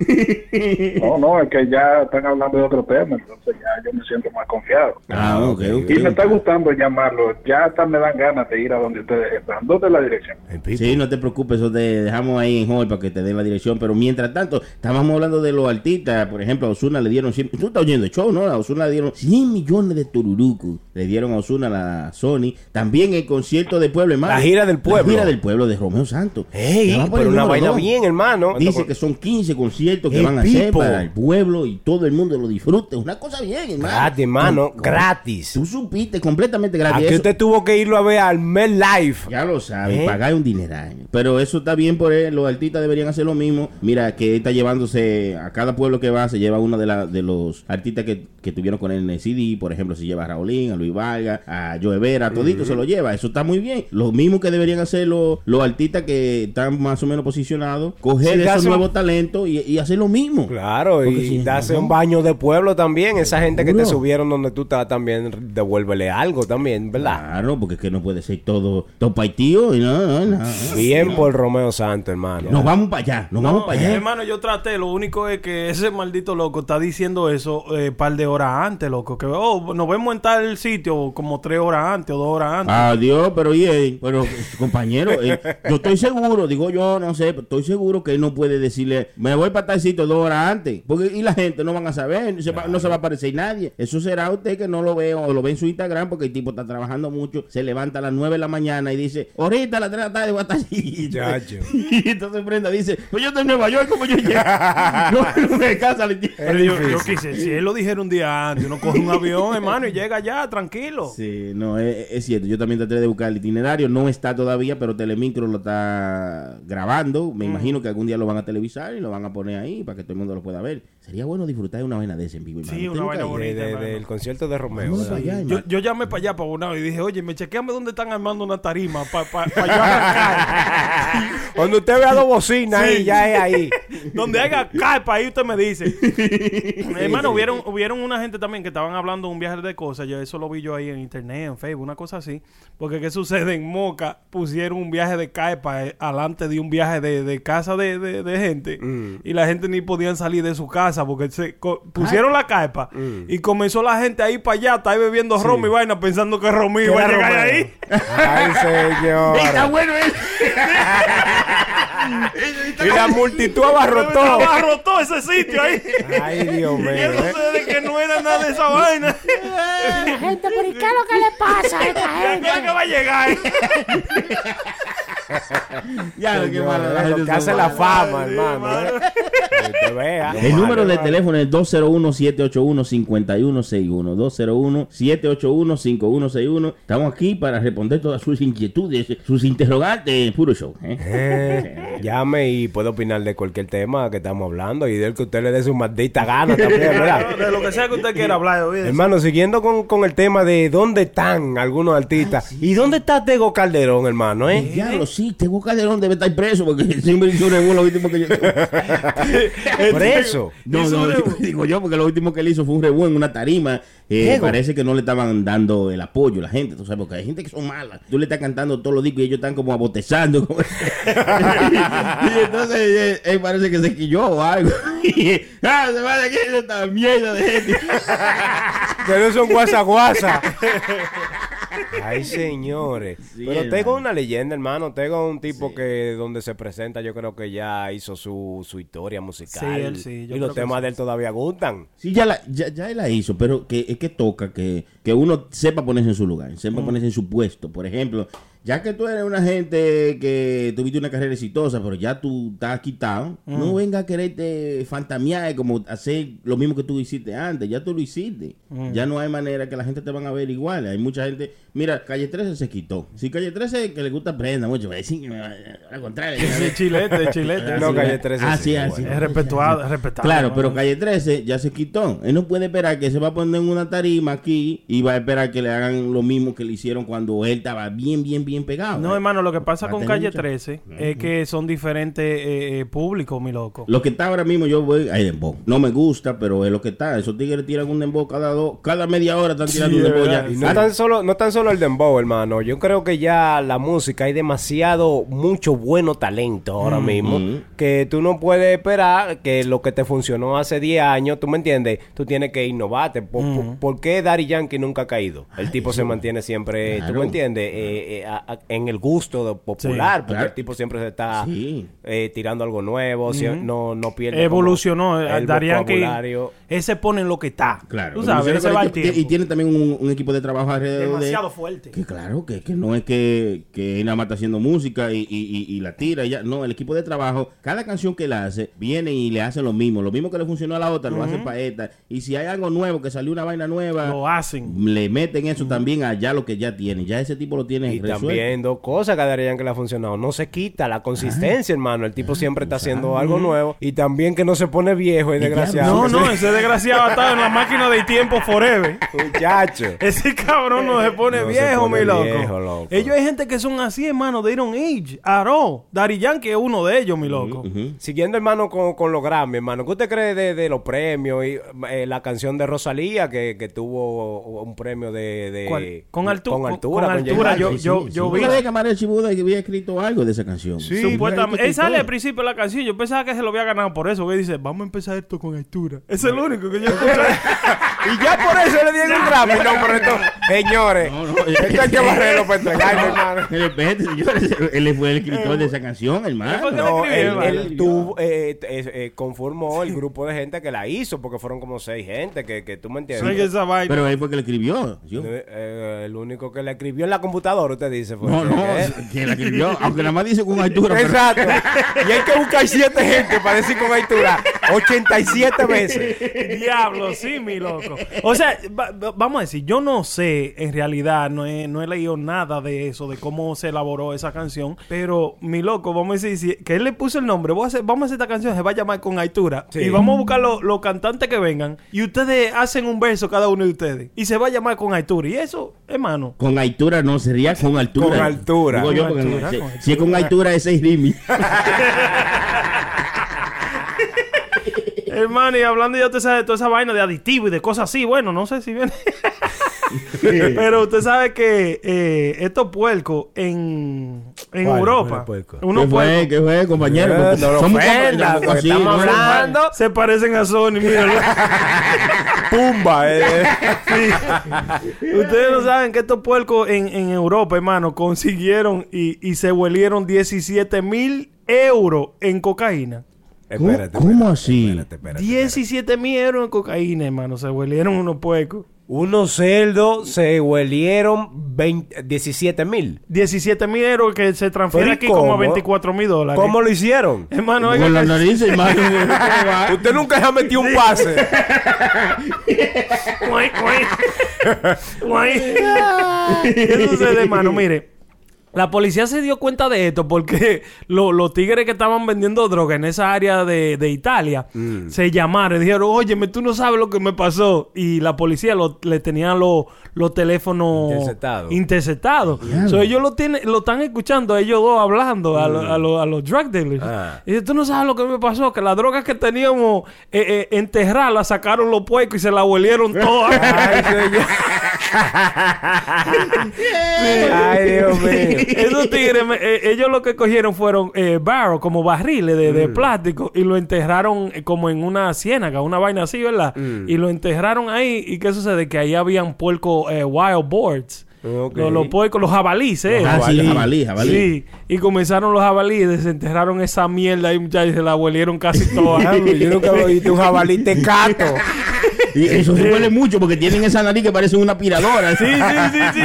No, no, es que ya están hablando de otro tema, entonces ya yo me siento más confiado. Ah, ok, ok. Y me está gustando llamarlo, ya hasta me dan ganas de ir a donde ustedes están. ¿Dónde es la dirección? Sí, no te preocupes, eso te dejamos ahí en hold para que te den la dirección. Pero mientras tanto, estábamos hablando de los artistas. Por ejemplo, a Osuna le dieron 100. Tú estás oyendo el show, ¿no? A Osuna le dieron 100 millones de tururucos. Le dieron a Osuna la Sony. También el concierto de pueblo, hermano. La gira del pueblo. La gira del pueblo de Romeo Santos. Ey, pero una vaina dos. bien, hermano. Dice que son 15 conciertos que van a hacer para el pueblo y todo el mundo lo disfrute. Una cosa bien, hermano. Gratis, hermano, gratis. Tú supiste completamente gratis. Aquí usted tuvo que irlo a ver al Mel Life. ya lo sabe, ¿Eh? pagar un dineral. Pero eso está bien por él. Los artistas deberían hacer lo mismo. Mira, que está llevándose a cada pueblo que va, se lleva uno de, la, de los artistas que, que tuvieron con él en el CD. Por ejemplo, se lleva a Raulín, a Luis Vargas, a Joe Vera, a todito se lo lleva. Eso está muy bien. Lo mismo que deberían hacer los, los artistas que están más o menos posicionados. Coger Sí, esos nuevos talentos y, y hacer lo mismo. Claro, Porque y si no, darse no. un baño de pueblo también. Esa gente que te subieron donde tú estás también, devuélvele algo también, ¿verdad? Claro, porque es que no puede ser todo, paitío y no, no, no. Bien por Romeo Santos, hermano. Nos vamos para allá, nos vamos para allá. hermano, yo traté. Lo único es que ese maldito loco está diciendo eso un par de horas antes, loco. Que oh, nos vemos en tal sitio como tres horas antes o dos horas antes. Adiós, pero oye, pero compañero, eh, yo estoy seguro, digo yo, no sé, pero estoy seguro que él no puede decirle, me voy para tal sitio dos horas antes, porque y la gente no van a saber, se va- no se va a aparecer nadie. Eso será usted que no lo ve o lo ve en su Instagram porque el tipo está trabajando mucho, se levanta a las 9 de la mañana y dice, ahorita a las 3 de la tarde voy a estar allí. Y entonces Brenda dice, pues yo estoy en Nueva York, como yo llegué. no, no me casa le yo, yo quise, si él lo dijera un día uno coge un avión, hermano, y llega ya, tranquilo. Sí, no, es, es cierto. Yo también traté de buscar el itinerario. No está todavía, pero Telemicro lo está grabando. Mm. Me imagino que algún día lo van a televisar y lo van a poner ahí para que todo el mundo lo pueda ver. Sería bueno disfrutar de una vaina de ese en vivo. Sí, una ¿Usted nunca vaina ido? De- de- del concierto de Romeo. Yo, llamé para allá, para una y dije, oye, me chequeame dónde están armando una tarima para pa, pa yo arrancar. Cuando usted vea dos bocinas ahí, ya es ahí. Donde haya carpa, ahí usted me dice. Hermano, hubieron, hubieron una gente también que estaban hablando de un viaje de cosas. Yo eso lo vi yo ahí en internet, en Facebook, una cosa así. Porque qué sucede en Moca, pusieron un viaje de carpa eh, alante de un viaje de, de casa de, de- de gente. Y la gente ni podían salir de su casa porque se pusieron la carpa y comenzó la gente ahí para allá, está ahí bebiendo ron y vaina pensando que Romí iba a llegar Romeo. ahí. Ay, señor. Está bueno él. Y la multitud abarrotó. Abarrotó ese sitio ahí. Ay, Dios mío. Y eso ¿eh? sucede que no era nada de esa vaina. La gente, ¿y qué es lo que le pasa a esta ¿Qué gente? que va a llegar? Ya, qué Señor, es lo que hace la fama, hermano. ¿eh? Que usted vea. El número de teléfono es 201-781-5161. 201-781-5161. Estamos aquí para responder todas sus inquietudes, sus interrogantes. Puro show. ¿eh? Eh, llame y puede opinar de cualquier tema que estamos hablando y del que usted le dé su maldita gana también, ¿verdad? De lo que sea que usted quiera hablar, olvídese. Hermano, siguiendo con, con el tema de dónde están algunos artistas. ¿Y dónde está Tego Calderón, hermano? ¿eh? Diablo, sí, Tego Calderón debe estar preso porque siempre hizo un lo último que yo. Por eso. No, no, digo, yo porque lo último que él hizo fue un revuelo en una tarima. Eh, parece que no le estaban dando el apoyo a la gente, tú sabes, porque hay gente que son malas. Tú le estás cantando todos los discos y ellos están como abotezando. como- y entonces eh, él parece que se quilló o algo. Y, ah, se va de aquí esta mierda de gente. Que no son guasa guasa. Ay, señores. Sí, Pero hermano. Es una leyenda, hermano. Tego es un tipo que donde se presenta, yo creo que ya hizo su, su historia musical. Sí, él sí, yo y los temas sí. de él todavía gustan. Sí, ya, la, ya, ya él la hizo, pero que es que toca que, que uno sepa ponerse en su lugar, Mm. sepa ponerse en su puesto. Por ejemplo, ya que tú eres una gente que tuviste una carrera exitosa, pero ya tú estás quitado, no venga a quererte fantamear como hacer lo mismo que tú hiciste antes. Ya tú lo hiciste. Mm. Ya no hay manera que la gente te van a ver igual. Hay mucha gente. Mira, Calle 13 se quitó. Si Calle 13 que le gusta prenda mucho, va a decir que me va- al contrario. Sí, chilete, chilete. No, Calle 13 Ah, sí, bueno. así. Es respetado, es respetable. Claro, ¿no? pero Calle 13 ya se quitó. Él no puede esperar que se va a poner en una tarima aquí y va a esperar que le hagan lo mismo que le hicieron cuando él estaba bien, bien, bien pegado. No, hermano, lo que pasa Va con Calle mucha- 13 es que son diferentes eh, eh, públicos, mi loco. Lo que está ahora mismo, yo voy a dembow. No me gusta, pero es lo que está. Esos tigres tiran un dembow cada dos, cada media hora están tirando un dembow ya. Y no tan solo, no tan solo el dembow, hermano. Yo creo que ya la música hay demasiado, mucho bueno talento ahora mismo. Mm. Que tú no puedes esperar que lo que te funcionó hace 10 años, tú me entiendes, tú tienes que innovarte. ¿Por, por- por qué Daddy Yankee nunca ha caído? El tipo se mantiene siempre, tú Claro. me entiendes, Eh, eh, a- en el gusto de popular. porque claro. el tipo siempre se está Sí. eh, tirando algo nuevo, si- no, no pierde. Evolucionó. eh, el Darían que ese pone en lo que está. Claro. Tú sabes, ese va al y, tiempo. y tiene también un, un equipo de trabajo alrededor Demasiado de fuerte. Que claro, que, que no es que, que él nada más está haciendo música y, y- y- y la tira y ya. No, el equipo de trabajo, cada canción que él hace, viene y le hace lo mismo. Lo mismo que le funcionó a la otra, lo hace para esta. Y si hay algo nuevo, que salió una vaina nueva, Lo hacen. le meten eso también allá lo que ya tiene. Ya ese tipo lo tiene Y resuelto. Dos cosas que darían que le ha funcionado. No se quita la consistencia, hermano. El tipo siempre está haciendo algo nuevo. Y también que no se pone viejo y desgraciado. No, no, ese desgraciado estado en la máquina del tiempo forever. Muchacho. Ese cabrón no se pone No se viejo, pone mi loco. viejo, loco. Ellos hay gente que son así, hermano. They don't age. Aro. Daddy Yankee es uno de ellos, mi loco. Siguiendo, hermano, con, con los Grammy, hermano. ¿Qué usted cree de, de los premios? Y eh, la canción de Rosalía, que, que tuvo un premio de... de- ¿Cuál? Con altu- Con con- altura. con con altura, yo- yo ¿No vi- sabía que Manuel Chibuda había escrito algo de esa canción? Sí, supuestamente. Él sale al principio de la canción. Yo pensaba que se lo había ganado por eso. Que dice, vamos a empezar esto con altura. Ese es el único que yo escuché. Y ya por eso le dieron un Grammy. No, pero esto... Señores. No, no, esto hay que barrerlo para entregarlo, hermano. Espérate, señores, él fue el escritor de esa canción, hermano. No, él, tuvo, eh, eh, eh, conformó el grupo de gente que la hizo, porque fueron como seis gente, que, que tú me entiendes. Oye, esa vaina. Pero él fue que le escribió. Eh, eh, el único que la escribió en la computadora, usted dice. Fue No, no, que la escribió, aunque nada más dice con altura. pero- Exacto. Y hay que buscar siete gente para decir con altura 87 veces. Diablo, sí, mi loco. O sea, va- va- vamos a decir, yo no sé, en realidad, no he, no he leído nada de eso, de cómo se elaboró esa canción, pero mi loco, vamos a decir, si- que él le puso el nombre, voy a hacer- vamos a hacer esta canción, se va a llamar con altura, Sí. y vamos a buscar los los cantantes que vengan, y ustedes hacen un verso cada uno de ustedes, y se va a llamar con altura, y eso, hermano. Con altura no, sería con altura. Con altura. Digo yo, Con no- altura, si, es con altura es 6 rimi. Hermano, y hablando ya de toda esa vaina de aditivo y de cosas así, bueno, no sé si viene. Pero usted sabe que eh, estos puercos en, en ¿Cuál? Europa, ¿Cuál puerco? unos ¿Qué fue? puercos ¿Qué fue, compañero? Eh, no lo ofenda, porque sí, estamos hablando. se parecen a Sony, míralo. Pumba, eh. Ustedes no saben que estos puercos en, en Europa, hermano, consiguieron y, y se huelieron 17 mil euros en cocaína. ¿Cómo- Espérate, cómo espérate, así? espérate, espérate, espérate. 17 mil euros en cocaína, hermano. Se huelieron unos puercos. Unos cerdos se huelieron 20 17 mil. 17 mil euros que se transfiere Pero, ¿y aquí como a cómo? 24 mil dólares. ¿Cómo lo hicieron? Hermano, oiga Con la nariz, hermano. Usted nunca se ha metido un pase. Guay, guay. Guay. ¿Qué sucede, hermano? Mire, la policía se dio cuenta de esto porque lo- los tigres que estaban vendiendo droga en esa área de, de Italia se llamaron y dijeron, óyeme, tú no sabes lo que me pasó. Y la policía lo- le tenía los los teléfonos Interceptados. interceptados. So, ellos lo, tienen, lo están escuchando, ellos dos hablando a, lo- a lo- a los drug dealers. Ah. Y dice, tú no sabes lo que me pasó, que las drogas que teníamos eh, eh, enterradas las sacaron los puercos y se las huelieron todas. Ay. Ay, Dios mío. Esos tigres, me- eh, ellos lo que cogieron fueron eh, barrels, como barriles de, Mm. de plástico, y lo enterraron eh, como en una ciénaga, una vaina así, ¿verdad? Mm. Y lo enterraron ahí. ¿Y qué sucede? Que ahí habían puercos eh, wild boards. Los, los puercos, los jabalíes, ¿eh? Ah, sí, jabalí, jabalí. Sí, y comenzaron los jabalíes, desenterraron esa mierda y muchachos se la huelieron casi todas. Diablo, Yo nunca he visto un jabalí tecato. Y eso se huele mucho porque tienen esa nariz que parece una aspiradora. Sí, sí, sí,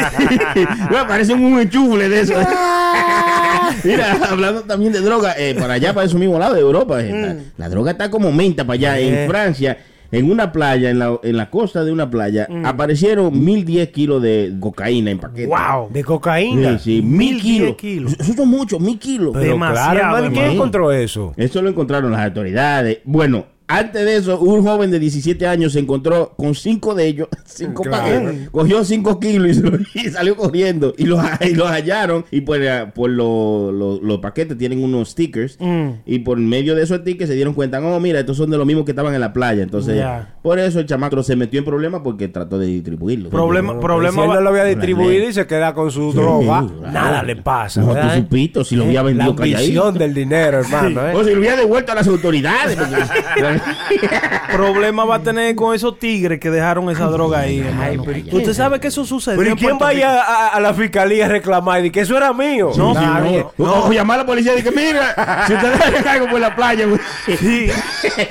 sí. Parecen un enchufle de eso. Mira, hablando también de droga, eh, para allá, para esos mismos lados de Europa, eh, la, la droga está como menta para allá. Eh. En Francia, en una playa, en la, en la costa de una playa, Mm. aparecieron 1010 kilos de cocaína en paquete. Wow. De cocaína. Sí, sí, mil 1010 kilos. kilos. Eso son muchos, mil kilos. Pero Demasiado, claro, hermano, ¿y ¿quién encontró eso? Eso lo encontraron las autoridades. Bueno, antes de eso, un joven de 17 años se encontró con cinco de ellos, cinco Claro. paquetes. Cogió cinco kilos y, se lo- y salió corriendo. Y los, y los hallaron. Y por, eh, por lo- lo- los paquetes tienen unos stickers. Mm. Y por medio de esos stickers se dieron cuenta, oh, mira, estos son de los mismos que estaban en la playa. Entonces, por eso el chamaco se metió en problemas porque trató de distribuirlo. Problema, Si problema él no va- lo había La distribuido y se queda con su Sí, droga, claro. nada le pasa. No, tú ¿verdad? supiste, si lo había La vendido calladito. ambición del dinero, hermano. ¿eh? O si lo hubiera devuelto a las autoridades. porque- problema va a tener con esos tigres que dejaron esa droga ahí, hermano. Usted sabe que eso sucedió. Pero ¿y quién Puerto vaya Rico? a, a la fiscalía a reclamar y que eso era mío? No, Nadie. sí, O, o llamar a la policía y que mira, si ustedes hacen algo por la playa, güey. Sí.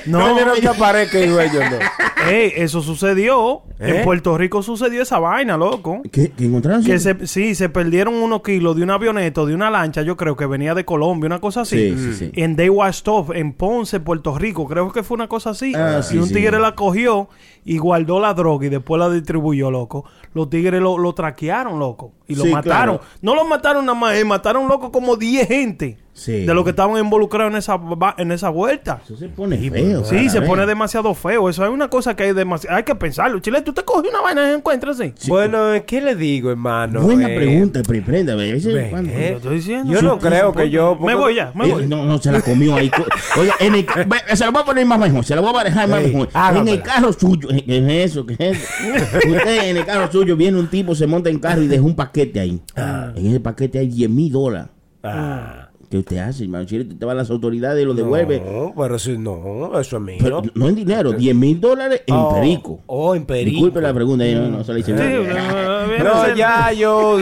No, No, no te aparezca no. Ey, eso sucedió. ¿Eh? En Puerto Rico sucedió esa vaina, loco. ¿Qué, qué encontraron? Que se, sí, se perdieron unos kilos de una avioneta o de una lancha, yo creo que venía de Colombia, una cosa así. Sí, sí, sí. En Washed Off, en Ponce, Puerto Rico. Creo que fue una cosa así. Ah, y sí, un sí. tigre la cogió y guardó la droga y después la distribuyó, loco. Los tigres lo, lo traquearon, loco. Y lo Sí, mataron. claro. No lo mataron nada más, eh, mataron, loco, como 10 gente. Sí. De los que estaban involucrados en esa, va- en esa vuelta. Eso se pone feo. Sí, se pone demasiado feo. Eso es una cosa que hay demasiado. Hay que pensarlo. Chile, tú te coges una vaina y encuentras así. Bueno, ¿qué le digo, hermano? Buena Eh, pregunta, pre- prenda. eh, Lo estoy diciendo. Yo Sí, no sí, creo sí, que yo... Me voy ya, me Eh, voy. no, no, se la comió ahí. Oiga, en el, se la voy a poner más mejor, se la voy a dejar más mejor. En el carro suyo, ¿qué es eso? ¿Qué es eso? Usted en el carro suyo viene un tipo, se monta en carro y deja un paquete ahí. En ese paquete hay 10 mil dólares. Ah, ¿Qué usted hace, hermano? Si usted va a las autoridades y lo devuelve. No, pero si no, eso es mío. Pero no en dinero, 10 mil dólares en Oh, perico. Oh, en perico. Disculpe la pregunta, yo no, no se la hice Sí, No, ya yo,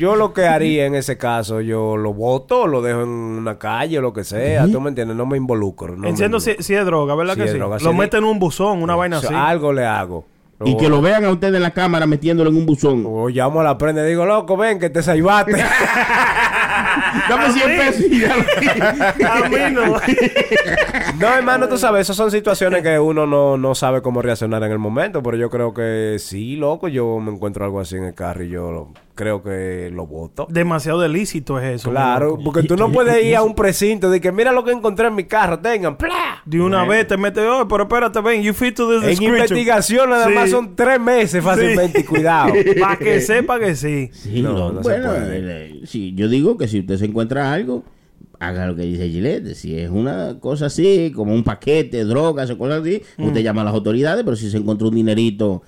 yo lo que haría en ese caso, yo lo voto, lo dejo en una calle o lo que sea, tú me entiendes, no me involucro. No me Enciendo si, si es droga, ¿verdad Si que es sí? droga, lo si mete es- en un buzón, una vaina O sea, así. Algo le hago. Y que lo vean a usted en la cámara metiéndolo en un buzón. O llamo a la prenda y digo, loco, ven, que te salvaste. Dame 100 pesos y ya lo- A mí no. no, hermano, tú sabes, esas son situaciones que uno no, no sabe cómo reaccionar en el momento, pero yo creo que sí, loco, yo me encuentro algo así en el carro y yo lo- creo que lo voto. Demasiado ilícito es eso. Claro, porque tú no puedes ir a un precinto de que mira lo que encontré en mi carro, tengan, ¡plá! De una vez te metes, oh, pero espérate, ven, you fit to this En description". investigación nada Sí. más son tres meses fácilmente, cuidado. Para que sepa que sí. Sí, No, no, no se bueno, puede. eh, sí, yo digo que si usted se encuentra algo, haga lo que dice Gillette. Si es una cosa así, como un paquete, drogas o cosas así, usted llama a las autoridades, pero si se encontró un dinerito...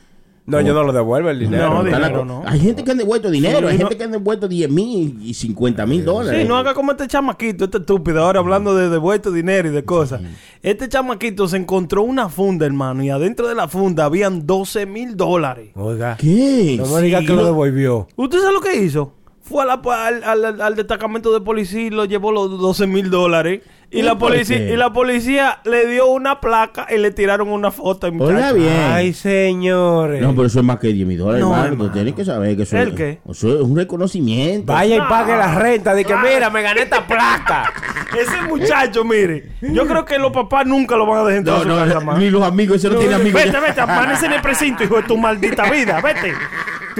No, yo no lo devuelvo el dinero. No, dinero no. Hay gente que han devuelto dinero, Sí, hay no- gente que han devuelto 10 mil y 50 mil dólares. Sí, no haga como este chamaquito, este estúpido, ahora hablando de devuelto dinero y de cosas. Este chamaquito se encontró una funda, hermano, y adentro de la funda habían 12 mil dólares. Oiga. ¿Qué? No me diga Sí, que lo lo- devolvió. ¿Usted sabe lo que hizo? Fue a la, al, al- al destacamento de policía y lo llevó los 12 mil dólares. Y ¿Y la, policía, y la policía le dio una placa y le tiraron una foto. al Oiga bien. Ay, señores. No, pero eso es más que 10 mil dólares, No, hermano. tienes que saber que eso, ¿El qué? eso es un reconocimiento. Vaya y pague la renta de que mira, me gané esta placa. Ese muchacho, mire, yo creo que los papás nunca lo van a dejar entrar No, a su no, casa ni los amigos, ese no, tiene amigos. Vete, ya. vete, amanece en el precinto, hijo de tu maldita vida, vete.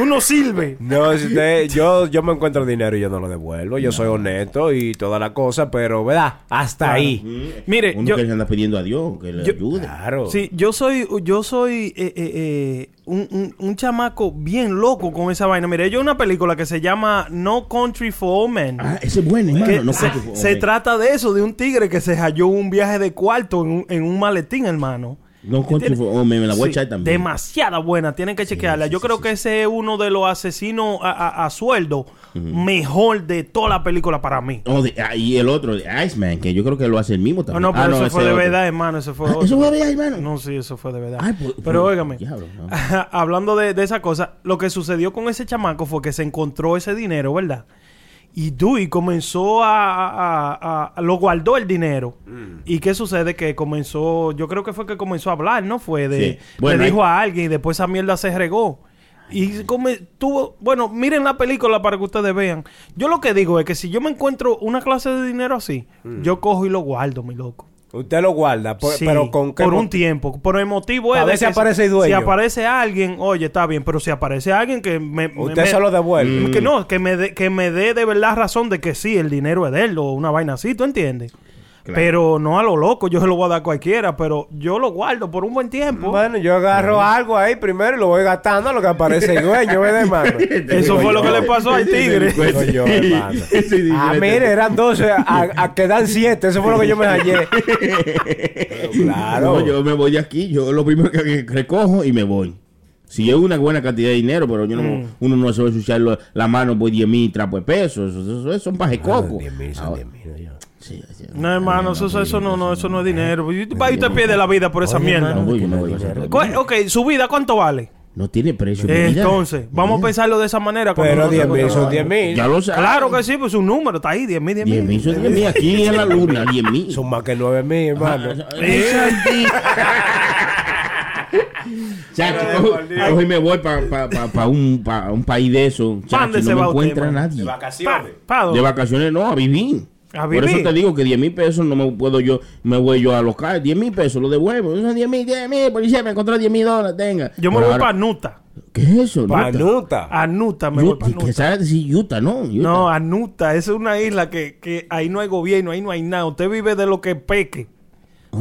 Tú no sirves. No, si usted- yo, yo me encuentro dinero y yo no lo devuelvo. Yo soy honesto y toda la cosa, pero, ¿verdad? Hasta ahí. Mire, Uno yo, que le anda pidiendo a Dios que le yo- ayude. Claro. sí, yo soy, yo soy eh, eh, eh, un, un- un chamaco bien loco con esa vaina. Mire, yo una película que se llama No Country for Old Men. Ah, ese es bueno, hermano. que no se, se trata de eso, de un tigre que se halló un viaje de cuarto en un, en un maletín, hermano. No country for- oh, me, me la voy a Sí, echar también. Demasiada buena, tienen que chequearla. sí, Yo sí, creo que ese es uno de los asesinos a, a- a sueldo mejor de toda la película para mí. Oh, de- ah, y el otro, de Iceman, que yo creo que lo hace el mismo No, también. no, pero Ah, eso ese fue de otro. verdad, hermano. Eso fue Ah. ¿Eso fue de verdad, hermano? No, sí, eso fue de verdad. Ay, pues- pero óigame, diablo, no. hablando de, de esa cosa, lo que sucedió con ese chamaco fue que se encontró ese dinero, ¿verdad? Y Dewey comenzó a, a- a- a- Lo guardó el dinero. Mm. ¿Y qué sucede? Que comenzó... Yo creo que fue que comenzó a hablar, ¿no? Fue de... Sí. Bueno, le dijo hay- a alguien y después esa mierda se regó. Y come- tuvo... Bueno, miren la película para que ustedes vean. Yo lo que digo es que si yo me encuentro una clase de dinero así, Mm. yo cojo y lo guardo, mi loco. Usted lo guarda, por- Sí, pero con qué por un tiempo. Por el motivo es A de que aparece el dueño. Si aparece alguien, oye, está bien, pero si aparece alguien que me... Usted me- se lo devuelve. Que no, que me, dé- que me dé de verdad razón de que sí, el dinero es de él o una vaina así, ¿tú entiendes? Pero no a lo loco, yo se lo voy a dar a cualquiera, pero yo lo guardo por un buen tiempo. Bueno, yo agarro algo ahí primero y lo voy gastando a lo que aparece el dueño, ¿verdad, hermano? Eso fue lo que le pasó al tigre. Digo yo, hermano. Sí, Ah, mire, eran 12, a, a que dan 7. Eso fue lo que yo me hallé. Claro. No, yo me voy de aquí, yo lo primero que recojo y me voy. Si es una buena cantidad de dinero, pero yo no, Mm. uno no se va a ensuciar la mano por 10 mil trapos de pesos. Eso, eso, eso son paje coco. 10 mil, son Ahora- 10 mil. Sí, sí. No, hermano, eso, eso, eso no, no, eso no es dinero. Y Va y usted pierde la vida por esa Oye, mierda. No voy, no no voy. Ok, su vida, ¿cuánto vale? No tiene precio. Entonces, vamos a pensarlo de esa manera. Pero nosotros 10 mil son contamos. 10 mil. Ya lo sabes. Claro que sí, pues un número está ahí, 10 mil, 10 10 mil. mil son 10 mil aquí en la luna, 10 mil. Son más que 9 mil, hermano. Chacho, cojo, cojo y me voy para un, pa un país de eso. Chacho, dónde no se me va usted, encuentra nadie. Pa- pa' dónde? De vacaciones no, a vivir. ¿A Por eso te digo que 10 mil pesos no me puedo yo, me voy yo a local. 10 mil pesos, lo devuelvo. Son 10 mil, 10 mil, policía, me encontró 10 mil dólares, tenga. Yo me Pero voy ahora- para Nuta. ¿Qué es eso? Nota? Panuta. A Nuta me voy Utah, para que Nuta. sabes decir Utah, ¿no? Utah. No, a Nuta. Esa es una isla que, que ahí no hay gobierno, ahí no hay nada. Usted vive de lo que peque.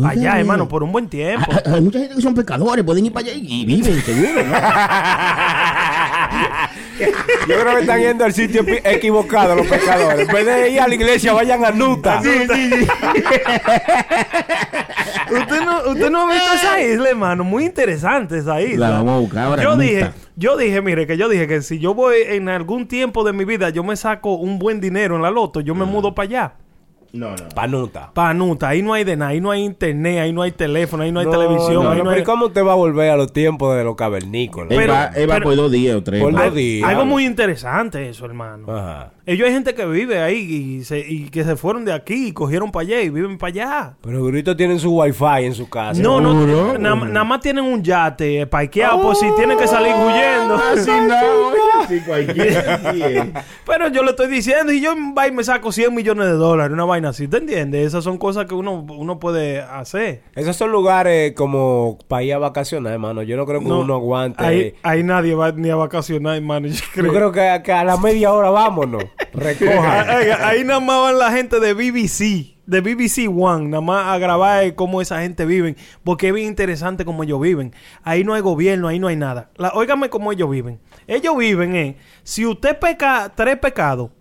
Allá, hermano, por un buen tiempo. Ah, ah, Hay mucha gente que son pecadores, pueden ir para allá y y viven, seguro, ¿no? Yo creo que están yendo al sitio equivocado los pecadores. En vez de ir a la iglesia, vayan a Nuta. usted, no, usted no ha visto esa isla, hermano. Muy interesante esa isla. La vamos a buscar ahora. Yo Nuta. dije, yo dije, mire, que yo dije que si yo voy en algún tiempo de mi vida, yo me saco un buen dinero en la loto, yo me mudo para allá. No, no. Panuta. Para Nuta. Ahí no hay de nada, ahí no hay internet, ahí no hay teléfono, ahí no hay No, televisión, no, ahí no, no pero. ¿Cómo usted va a volver a los tiempos de los cavernícolas? Él Pero- va, él va pero- por dos días o tres. Por dos días. Algo muy interesante eso, hermano. Ajá. Ellos hay gente que vive ahí y, se- y que se fueron de aquí y cogieron para allá y viven para allá. Pero Grito tienen su wifi en su casa. No, no, nada más tienen un yate eh, parqueado por si tienen que salir huyendo. Así Ah, no, eh. Pero yo le estoy diciendo y yo va y me saco 100 millones de dólares, una vaina así, ¿te entiendes? Esas son cosas que uno, uno puede hacer. Esos son lugares como para ir a vacacionar, hermano. Yo no creo que No, uno aguante. Ahí, ahí nadie va ni a vacacionar, hermano. Yo creo. Yo creo que, que a la media hora vámonos. Recoja. Ahí, ahí nada más van la gente de BBC, de BBC One, nada más a grabar cómo esa gente viven, porque es bien interesante cómo ellos viven. Ahí no hay gobierno, ahí no hay nada. La, óigame cómo ellos viven. Ellos viven, eh, si usted peca tres pecados,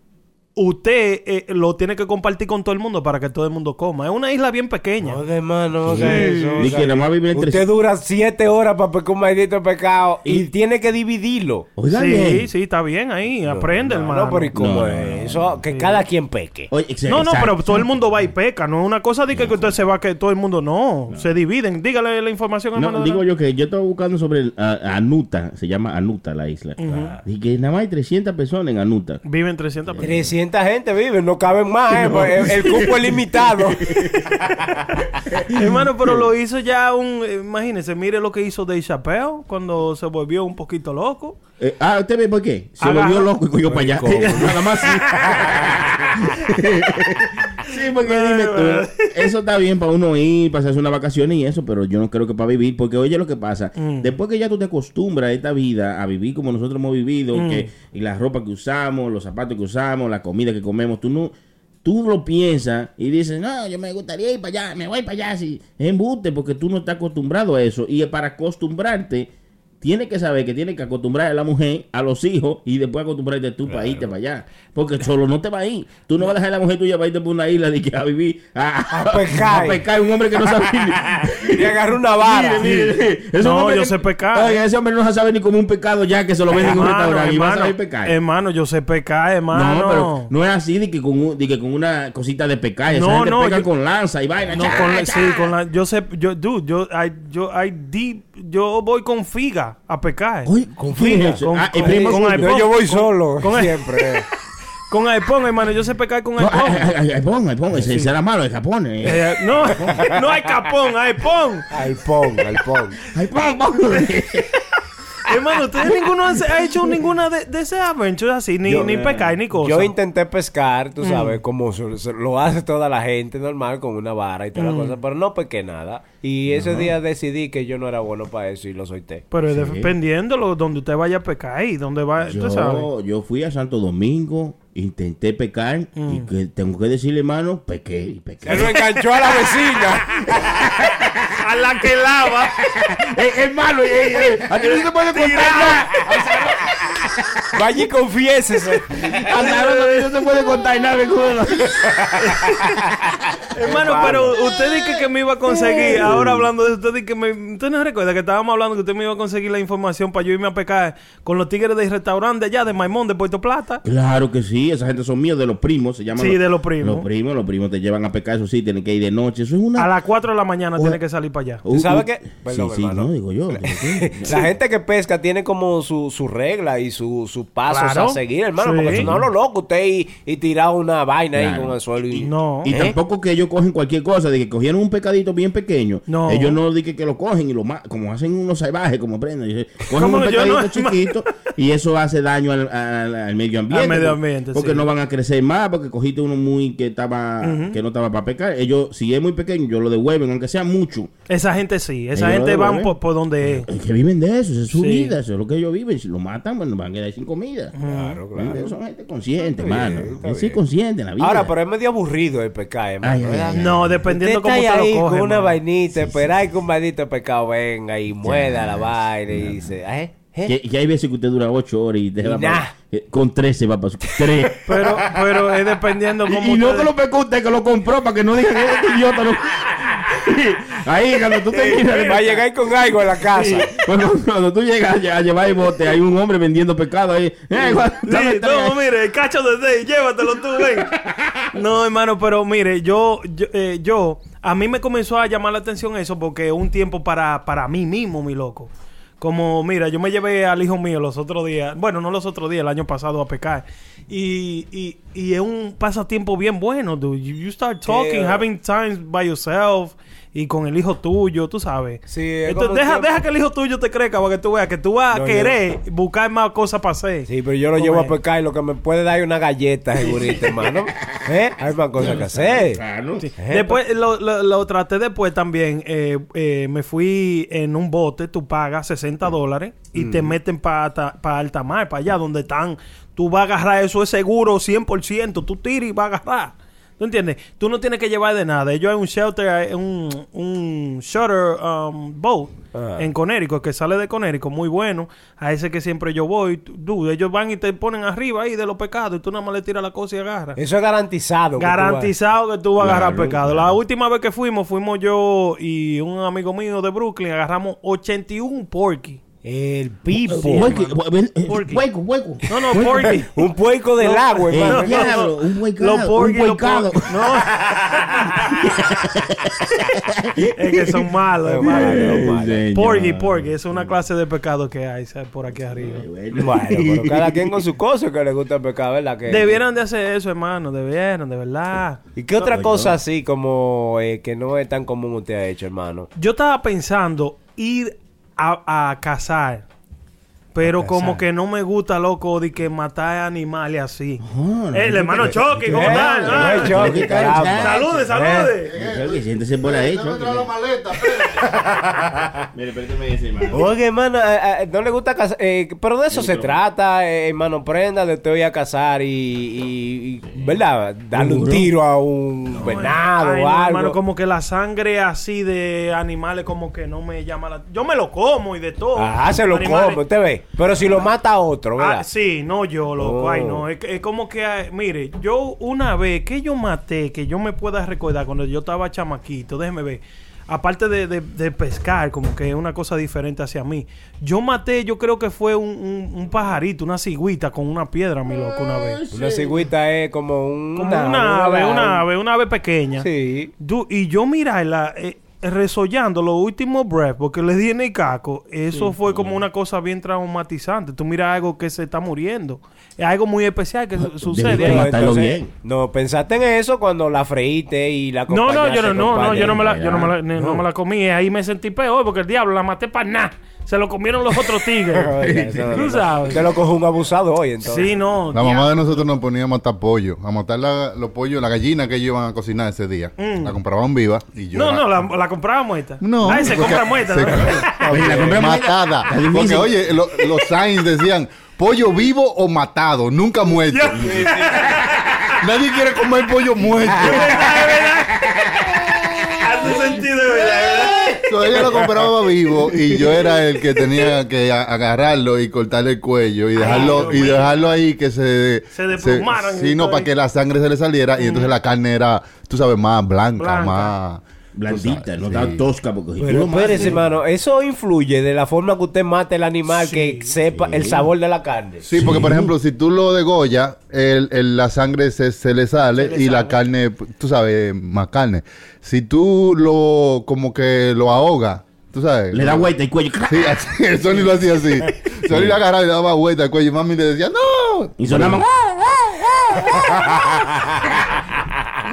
usted eh, lo tiene que compartir con todo el mundo para que todo el mundo coma. Es una isla bien pequeña. No, hermano, no haga eso. Ni que nada más viven entre Usted dura siete horas para pecar un maldito pecado y, tiene que dividirlo. Oiga, sí, bien. sí, está bien ahí. Aprende, no, hermano. No, pero ¿y cómo No, es? eso, que cada quien peque. Oye, No, no, pero todo el mundo va y peca. No es una cosa de que, que usted se va, que todo el mundo no. Se dividen. Dígale la información, hermano. No, digo yo que yo estaba buscando sobre el- a- Anuta, se llama Anuta la isla. Y que nada más hay 300 personas en Anuta. Viven 300 personas. 300 gente vive, no caben más, ¿eh? Pues el, el cupo es limitado. Hermano, pero lo hizo ya un... Imagínese, mire lo que hizo Dave Chappelle cuando se volvió un poquito loco. Eh, ah, ¿usted ve por qué? Se Agarra- volvió loco y cogió para allá. Nada más sí. porque dime tú, eso está bien para uno ir, pasarse una vacación y eso, pero yo no creo que para vivir, porque oye lo que pasa, Mm. después que ya tú te acostumbras a esta vida, a vivir como nosotros hemos vivido, Mm. que, y la ropa que usamos, los zapatos que usamos, la comida que comemos, tú no... Tú lo piensas y dices, no, yo me gustaría ir para allá, me voy para allá. Sí. Es embuste porque tú no estás acostumbrado a eso. Y para acostumbrarte, tienes que saber que tienes que acostumbrar a la mujer, a los hijos y después acostumbrarte tú para irte para allá. Porque solo no te va a ir. Tú no vas a dejar a la mujer tuya para irte por una isla de que a vivir a, A pescar. A pescar un hombre que no sabe. y agarró una vara. Mire, mire, mire. No, yo que- sé pescar. Oiga, ese hombre no sabe ni como un pecado ya que se lo venden en un restaurante y va a saber pescar. hermano, yo sé pescar, hermano. No, pero no es así de que con, un- de que con una cosita de pecar. Esa No, gente no, pega yo- con lanza y vaina. No, cha, con la, cha. sí, con la, yo sé, yo, dude, yo, I, yo, I deep, yo voy con figa a pecar. Oye, Con ¿quién es figa. Con- Ah, con- primo con No, yo voy solo, siempre. Con iPhone, hermano. Yo sé pescar con No, iPhone. ay, ay, ay, pon, ay, pon, ese era malo, el Japón. eh. Eh, no, no hay capón, iPhone. iPhone, iPhone. Pon. Hermano, ¿ustedes ninguno ha ha hecho ninguna de, de ese adventure así? Ni, Yo- ni pescar, ni cosa. Yo intenté pescar, Mm. tú sabes, como se- se- lo hace toda la gente normal con una vara y toda Mm. la cosa, pero no pesqué nada. Y ese día decidí que yo no era bueno para eso y lo solté. Pero Sí. dependiendo lo, donde usted vaya a pescar y donde va, sabes. Yo, yo fui a Santo Domingo, intenté pecar Mm. y que tengo que decirle, hermano, pequé y pequé. Él lo enganchó a la vecina. A la que lava. Eh, hermano, eh, eh, a ti no se puede contar. Vaya y confiésese. Ahora no se puede contar nada, culo. Hermano, pero usted dice que me iba a conseguir, ahora hablando de eso, usted dice que me... ¿Usted no recuerda que estábamos hablando que usted me iba a conseguir la información para yo irme a pecar con los tigres del restaurante allá de Maimón, de Puerto Plata? Claro que sí, esa gente son míos, de los primos, se llaman. Sí, de los primos. Los primos, los primos te llevan a pecar, eso sí, tienen que ir de noche. Eso es una. A las 4 de la mañana Oye. tiene que salir para allá. Uh, sabes uh, qué? Perdón, sí, sí, hermano. no, digo yo. La gente que pesca tiene como su, su regla y su, su pasos Claro. a seguir, hermano. Sí. Porque si no, lo loco, usted y, y tirar una vaina ahí Claro. con el suelo. Y, No. Y ¿Eh? tampoco que ellos cogen cualquier cosa, de que cogieron un pecadito bien pequeño. No. Ellos no dicen que lo cogen y lo como hacen unos salvajes, como prenden. Cogen ¿Cómo un pecadito no- chiquito y eso hace daño al, al- al medio ambiente. Al medio porque- ambiente, Porque sí. no van a crecer más, porque cogiste uno muy que estaba que no estaba para pecar. Ellos, si es muy pequeño, yo lo devuelven, aunque sea mucho. Esa gente sí, esa Ellos gente van por, por donde es. Es que viven de eso, esa es su Sí. vida, eso es lo que ellos viven. Si lo matan, bueno, van a quedar sin comida. Claro, claro. Son gente consciente, hermano. Es sí consciente en la vida. Ahora, pero es medio aburrido el pescar, hermano. Ay, ay, ¿verdad? ay, No, dependiendo Usted cómo está te ahí lo coges. con una vainita, esperar que un maldito pescado venga y mueda la vaina y dice, ¿eh? ¿Eh? Que, que hay veces que usted dura 8 horas y te va Nah. eh, con 13 va para su 3. Pero, pero es dependiendo cómo y, y no que lo pecó usted, que lo compró para que no digan que este idiota no. Ahí, cuando tú te Va a llegar con algo a la casa. Cuando, cuando tú llegas a, a llevar el bote, hay un hombre vendiendo pescado ahí. Eh, Sí, no, mire, el cacho de seis, llévatelo tú, ven. No, hermano, pero mire, yo, yo, eh, yo, a mí me comenzó a llamar la atención eso porque es un tiempo para, para mí mismo, mi loco. Como, mira, yo me llevé al hijo mío los otros días, bueno, no los otros días, el año pasado a pecar. Y, y, y es un pasatiempo bien bueno, dude. You, you start talking, Yeah. having times by yourself y con el hijo tuyo, tú sabes. Sí, es Entonces, deja, tiempo- deja que el hijo tuyo te crezca para que tú veas que tú vas No, a yo- querer buscar más cosas para hacer. Sí, pero yo lo llevo a pescar y lo que me puede dar es una galleta, segurito, hermano. ¿Eh? Hay más cosas que hacer. Claro. Sí. Después lo, lo- lo traté después también. eh, eh, me fui en un bote, tú pagas 60 dólares y te meten para alta mar, para allá donde están. Tú vas a agarrar eso, es seguro 100%. Tú tiras y vas a agarrar. ¿Tú entiendes? Tú no tienes que llevar de nada. Ellos hay un shelter, hay un, un shutter um, boat Ah. en Conérico que sale de Conérico, muy bueno. A ese que siempre yo voy. Tú, ellos van y te ponen arriba ahí de los pecados y tú nada más le tiras la cosa y agarras. Eso es garantizado. que tú vas- Garantizado que tú vas a agarrar Claro, pecado. La última vez que fuimos, fuimos yo y un amigo mío de Brooklyn, agarramos 81 porky. El pipo. Hueco, eh, hueco, hueco. No, no, porky. Un puerco del No, agua, Eh, hermano. diablo, un huecado. Los porky, un los huecado. No. es que son malos, hermano. Porky, porky. Es una clase de pecado que hay ¿sabes? por aquí arriba. Bueno, pero cada quien con su cosa que le gusta el pescado, ¿verdad? Que, Debieran de hacer eso, hermano. Debieran, de verdad. ¿Y qué otra No, cosa yo- así como eh, que no es tan común usted ha hecho, hermano? Yo estaba pensando ir a, a. Pero como que no me gusta, loco, de que matar animales así. Ah, no, el no, hermano no, Chucky, ¿cómo Eh, Ah, caramba. Salude, salude. Chucky, siéntese por ahí. Mire, hermano. Oye, hermano, eh, eh, no le gusta cazar, eh, pero de eso se trata, eh, hermano, prenda de te voy a cazar y, y- y, ¿verdad? Darle un tiro a un venado Ay, o no, algo. hermano, como que la sangre así de animales como que no me llama la... Yo me lo como y de todo. Ajá, se lo Animales. come, usted ve. Pero si lo mata otro, ¿verdad? Ah, sí, no yo, loco. Oh. Ay, no. Es, que- es como que, ah, mire, yo una vez que yo maté, que yo me pueda recordar cuando yo estaba chamaquito, déjeme ver. Aparte de, de- de pescar, como que es una cosa diferente hacia mí. Yo maté, yo creo que fue un, un- un pajarito, una cigüita con una piedra, mi loco, una vez. Una cigüita es como un Como una ave, una ave, una ave pequeña. Sí. Du- y yo mirarla, eh, resollando los últimos breaths porque le di en el caco, eso fue como una cosa bien traumatizante. Tú miras algo que se está muriendo. Es algo muy especial que su- sucede ahí. matarlo Entonces, bien. No, pensaste en eso cuando la freíste y la No, no, yo no, no, no, yo no me la, yo no me la, no me la comí. Ahí me sentí peor porque el diablo la maté para nada. Se lo comieron los otros tigres. Tú sabes. Te lo cogió un abusado hoy, entonces. Sí, no. La mamá de nosotros nos ponía a matar pollo, a matar la- los pollos, la gallina que ellos iban a cocinar ese día. Mm. La compraban viva y yo No, la- no, la, la compraba muerta. No, Ay, se compra muerta. se- ¿no? Oye, la compramos matada. Porque, oye, lo- los signs decían pollo vivo o matado, nunca muerto. Nadie quiere comer pollo muerto. Hace sentido, ¿verdad? So, ella lo compraba vivo y yo era el que tenía que agarrarlo y cortarle el cuello y dejarlo Dios y dejarlo ahí que se Se desplumaran sí, no para que la sangre se le saliera y entonces la carne era, tú sabes, más blanca, Blanca. más Blandita, no Sí. tan tosca porque Pero lo espérese, hermano, eso influye de la forma que usted mate el animal que sepa el sabor de la carne. Sí, porque por ejemplo, si tú lo degollas, el, el- la sangre se, se le sale Se le y la carne, tú sabes, más carne. Si tú lo, como que lo ahogas, tú sabes. Le da lo- vuelta el cuello. Sí, así, Sony lo hacía así. Sony le agarraba y le daba vuelta al cuello y mami le decía, ¡No! Y sonaba.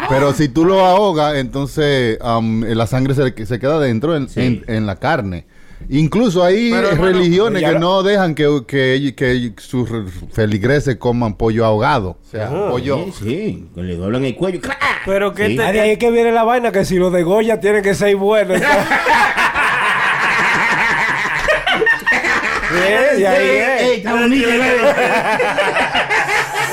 Pero si tú lo ahogas, entonces am, la sangre se, se queda dentro en, Sí. en- en la carne. Incluso hay Pero, religiones que no dejan que, que, que sus feligreses coman pollo ahogado. O sea, pollo... Sí, sí, le doblan el cuello. Pero que Sí. te- Ah, de ahí es que viene la vaina que si lo de Goya tiene que ser bueno. entonces- Sí, de ahí es. Ey, está bonito,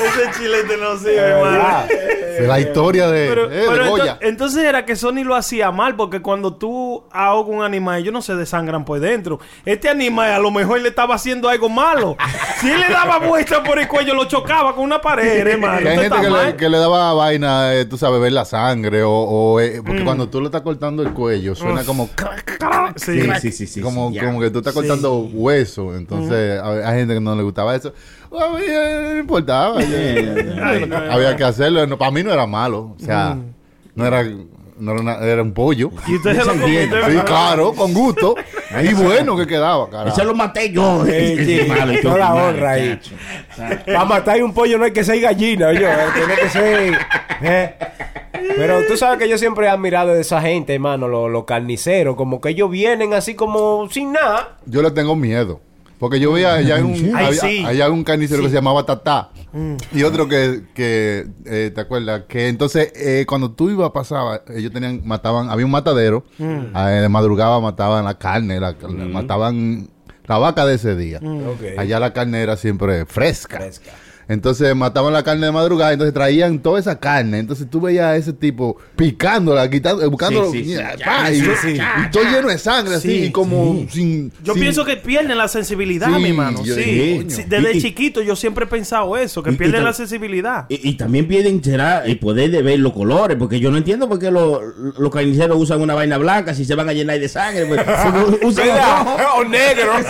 Ese chilete no sirve, De hermano. verdad. Es la historia de, Pero, eh, de pero Goya. ento- entonces era que Sony lo hacía mal porque cuando tú ahogas un animal, ellos no se desangran por dentro. Este animal a lo mejor le estaba haciendo algo malo. Si él le daba vuelta por el cuello, lo chocaba con una pared, hermano. Hay gente que le, que le daba vaina, eh, tú sabes, ver la sangre o... o, eh, Mm. porque cuando tú le estás cortando el cuello, suena como... crack, Sí. Sí, sí, sí, sí. como, sí, como que tú estás cortando hueso. Entonces, a- hay gente que no le gustaba eso. A mí eh, no importaba. No, había que hacerlo. No, para mí no era malo. O sea, no era... No era, una- era un pollo. Y usted se lo comió. Entiendo. usted- Sí, claro, con gusto. y bueno que quedaba, carajo. Ese lo maté yo. Sí, malo, toda la honra ahí. Para matar un pollo no hay que ser gallina, oye, tiene que ser. ¿eh? Pero tú sabes que yo siempre he admirado de esa gente, hermano, los, los carniceros, como que ellos vienen así como sin nada. Yo le tengo miedo. Porque yo veía allá en un, Ay, había, sí. allá un carnicero que se llamaba Tatá. Y otro que, que eh, ¿te acuerdas? Que entonces, eh, cuando tú ibas, pasaba, ellos tenían, mataban, había un matadero, eh, de madrugada mataban la carne, la, la- mataban la vaca de ese día. Ok. Allá la carne era siempre fresca. Fresca. Entonces mataban la carne de madrugada, entonces traían toda esa carne. Entonces tú veías a ese tipo picándola, quitando, buscando. Sí, sí, sí. mira, Ya, pa, y, sí, y- sí. y todo lleno de sangre, así, Sí, y como sin. Yo sin- pienso que pierden la sensibilidad, Sí, mi hermano. yo Sí. Desde Y- chiquito yo siempre he pensado eso, que Y- pierden la sensibilidad. Y, y también pierden será el poder de ver los colores, porque yo no entiendo por qué los, los carniceros usan una vaina blanca si se van a llenar de sangre. Pues, usan o negro.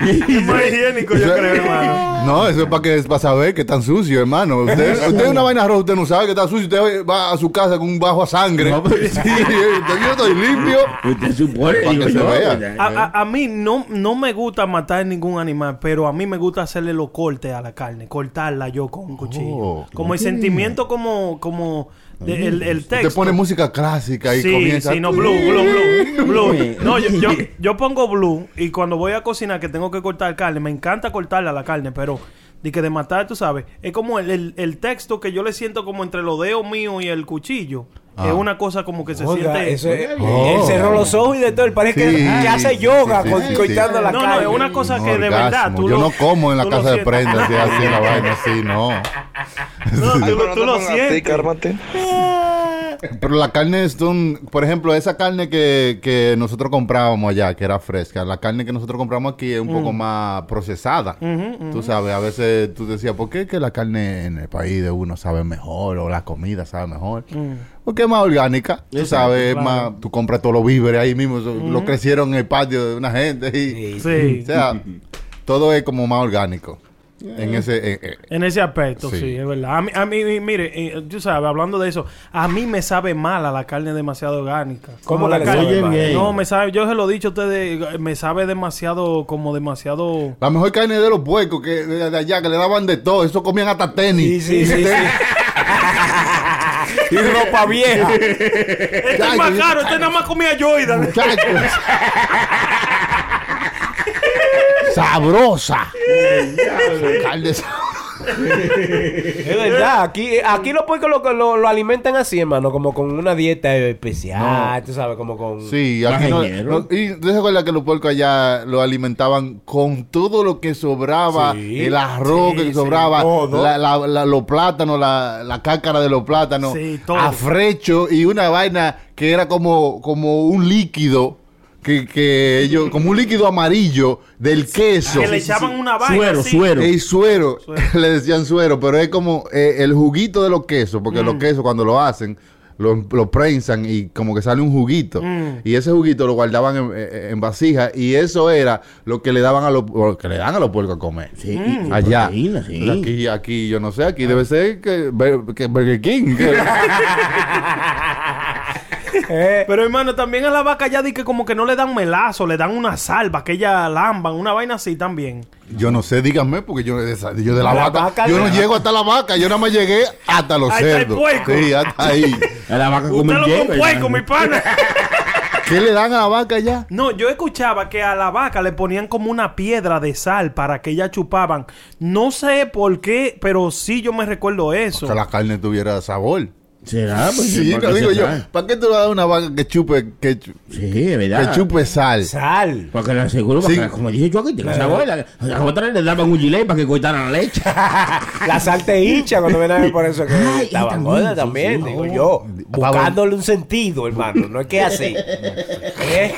Es más higiénico, yo creo, hermano. No, eso es para que para saber que están sucios, hermano. Usted, usted es una vaina roja, usted no sabe que está sucio, usted va a su casa con un bajo a sangre. No, pero- sí, usted, yo estoy limpio. Usted supone, Para que se vea. A, a- a mí no, no me gusta matar ningún animal, pero a mí me gusta hacerle los cortes a la carne, cortarla yo con un cuchillo. Oh, como el sentimiento, como, como de- el, el texto. Usted pone música clásica y sí, comienza. sí, no, blue, blue, blue, blue. No, yo, yo, yo pongo blue y cuando voy a cocinar que tengo que cortar carne, me encanta cortarla la carne, pero de que de matar, tú sabes, es como el, el, el texto que yo le siento como entre los dedos míos y el cuchillo. Ah. Es una cosa como que se Oiga, siente... eso es- Oh. Él cerró los ojos y de todo. Él parece que, Sí, que hace yoga sí, sí, cortando la No, no, es una cosa que de verdad tú Yo lo- no como en la casa de prendas y así la vaina así, no. No, tú, lo- tú lo sientes. Pero la carne son, por ejemplo, esa carne que, que nosotros comprábamos allá, que era fresca, la carne que nosotros compramos aquí es un poco más procesada. Tú sabes, a veces tú decías, ¿por qué que la carne en el país de uno sabe mejor o la comida sabe mejor? Porque es más orgánica, tú sabes, es más, tú compras todos los víveres ahí mismo, lo crecieron en el patio de una gente y, Sí. o sea, todo es como más orgánico. En ese... eh, eh, En ese aspecto, sí, Sí. es verdad. A mí, a mí mire, eh, tú sabes, hablando de eso, a mí me sabe mal a la carne demasiado orgánica. ¿Cómo Como la carne- bien. No, me sabe, yo se lo he dicho a ustedes, me sabe demasiado, como demasiado... La mejor carne de los puercos que de, de allá, que le daban de todo. Eso comían hasta tenis. Sí, sí, sí, sí. y ropa vieja. Este es más caro, este nada más comía Jordan. Muchachos. Sabrosa. Carne sabrosa. Es verdad, aquí, aquí los puercos lo, lo, lo alimentan así, hermano, como con una dieta especial, tú sabes, como con... Sí, aquí no, no- Y ¿tú te acuerdas que los puercos allá lo alimentaban con todo lo que sobraba? Sí, el arroz sí, que sí, sobraba, todo. la- la- la- los plátanos, la, la cáscara de los plátanos, Sí, todo. afrecho y una vaina que era como, como un líquido. Que, que ellos, como un líquido amarillo del queso. Que le echaban una vaina Suero, así. suero. El suero, le decían suero, pero es como eh, el juguito de los quesos, porque Mm. los quesos cuando lo hacen, lo, lo prensan y como que sale un juguito. Mm. Y ese juguito lo guardaban en, eh, en vasija y eso era lo que le daban a los, lo que le dan a los puercos a comer. Sí, Mm. y Allá. proteína, sí. Aquí, aquí, yo no sé, aquí debe ser que, que Burger King. que- Pero hermano, también a la vaca ya di que como que no le dan melazo, le dan una salva, que ella lamban, una vaina así también. yo no sé, díganme, porque yo de, esa- yo de la, La vaca, vaca yo no llego hasta la vaca, yo nada más llegué hasta los Hasta cerdos. puerco. Sí, hasta ahí. A la vaca puerco, mi pana. ¿Qué le dan a la vaca ya? No, yo escuchaba que a la vaca le ponían como una piedra de sal para que ella chupaban. No sé por qué, pero sí yo me recuerdo eso. Que la carne tuviera sabor. ¿Será? Pues, Sí, ¿para no digo yo. ¿Para qué tú le das a una vaca que chupe, que, chu- Sí, verdad. que chupe sal? Sal. Porque le aseguro, Sí. porque, como dije yo aquí, tenga sabor. La, la otra le daban un gilet para que cortara la leche. La sal te hincha cuando ven a ver por eso que Ay, gorda también, también, sí, digo no. yo. Buscándole un sentido, hermano. No es que así. ¿Eh?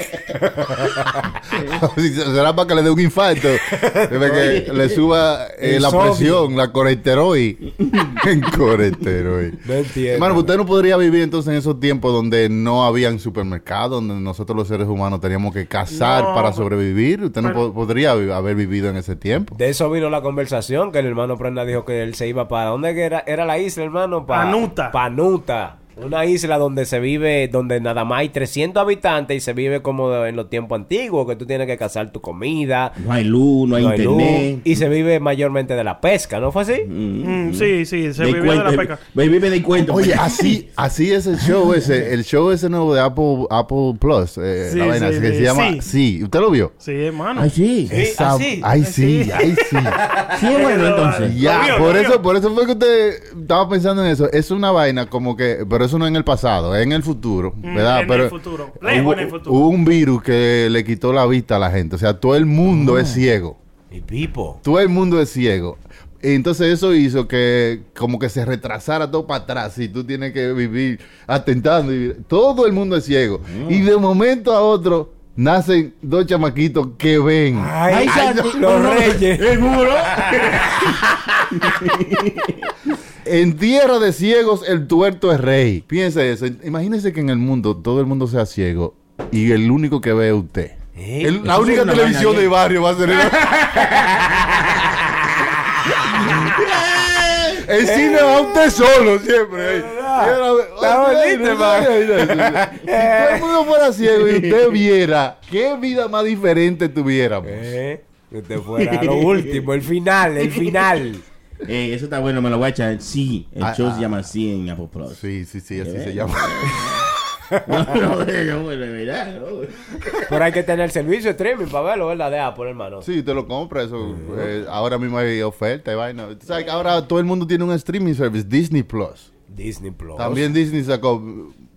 Será para que le dé un infarto. Para que le suba eh, la presión, la coresteroid. coresteroid. No entiendo. Hermano, usted no podría vivir entonces en esos tiempos donde no habían supermercados, donde nosotros los seres humanos teníamos que cazar No, para sobrevivir. Usted no po- podría haber vivido en ese tiempo. De eso vino la conversación, que el hermano Prenda dijo que él se iba para... ¿Dónde era, era la isla, hermano? Pa- Panuta. Panuta. Una isla donde se vive, donde nada más hay 300 habitantes y se vive como en los tiempos antiguos, que tú tienes que cazar tu comida. No hay luz, no hay no hay luz, internet. y se vive mayormente de la pesca, ¿no fue así? Mm, sí, sí, se vivió de la ve- Vive de cuento. Oye, así, así es el show ese, el show ese nuevo de Apple, Apple Plus, eh, Sí, la vaina sí, que sí. se llama, Sí. sí, ¿usted lo vio? Sí, hermano. Ay, sí. Sí, Esa- así, ay sí, ay sí. Sí, bueno, entonces. Ya, por eso, por eso fue que usted estaba pensando en eso. Es una vaina como que, pero eso no en el pasado, es en el futuro, ¿verdad? en pero el futuro. Lejos hubo, en el futuro. hubo un virus que le quitó la vista a la gente. O sea, todo el mundo es ciego. Y Pipo. Todo el mundo es ciego. Entonces eso hizo que como que se retrasara todo para atrás y tú tienes que vivir atentando. y- todo el mundo es ciego. Y de momento a otro nacen dos chamaquitos que ven. Ay, Ay, no, los no, reyes. Seguro. En tierra de ciegos el tuerto es rey. Piense eso. Imagínese que en el mundo todo el mundo sea ciego y el único que ve es usted. ¿Eh? El- la única televisión de barrio va a ser el... cine va a usted solo siempre. Si todo el mundo fuera ciego y usted viera, ¿qué vida más diferente tuviéramos? Eh, que usted fuera lo último, el final, el final. Eso está bueno, me lo voy a echar. Sí, el Ah, show ah. se llama Sí en Apple Plus. Sí, sí, sí, así ¿Eh? se llama. No, no, no, no, de verdad, no. Pero hay que tener servicio de streaming para verlo, ¿verdad? De Apple, hermano. Sí, usted lo compra, eso. eh, ahora mismo hay oferta y vaina. Sabes que ahora todo el mundo tiene un streaming service, Disney Plus. Disney Plus. También Disney sacó.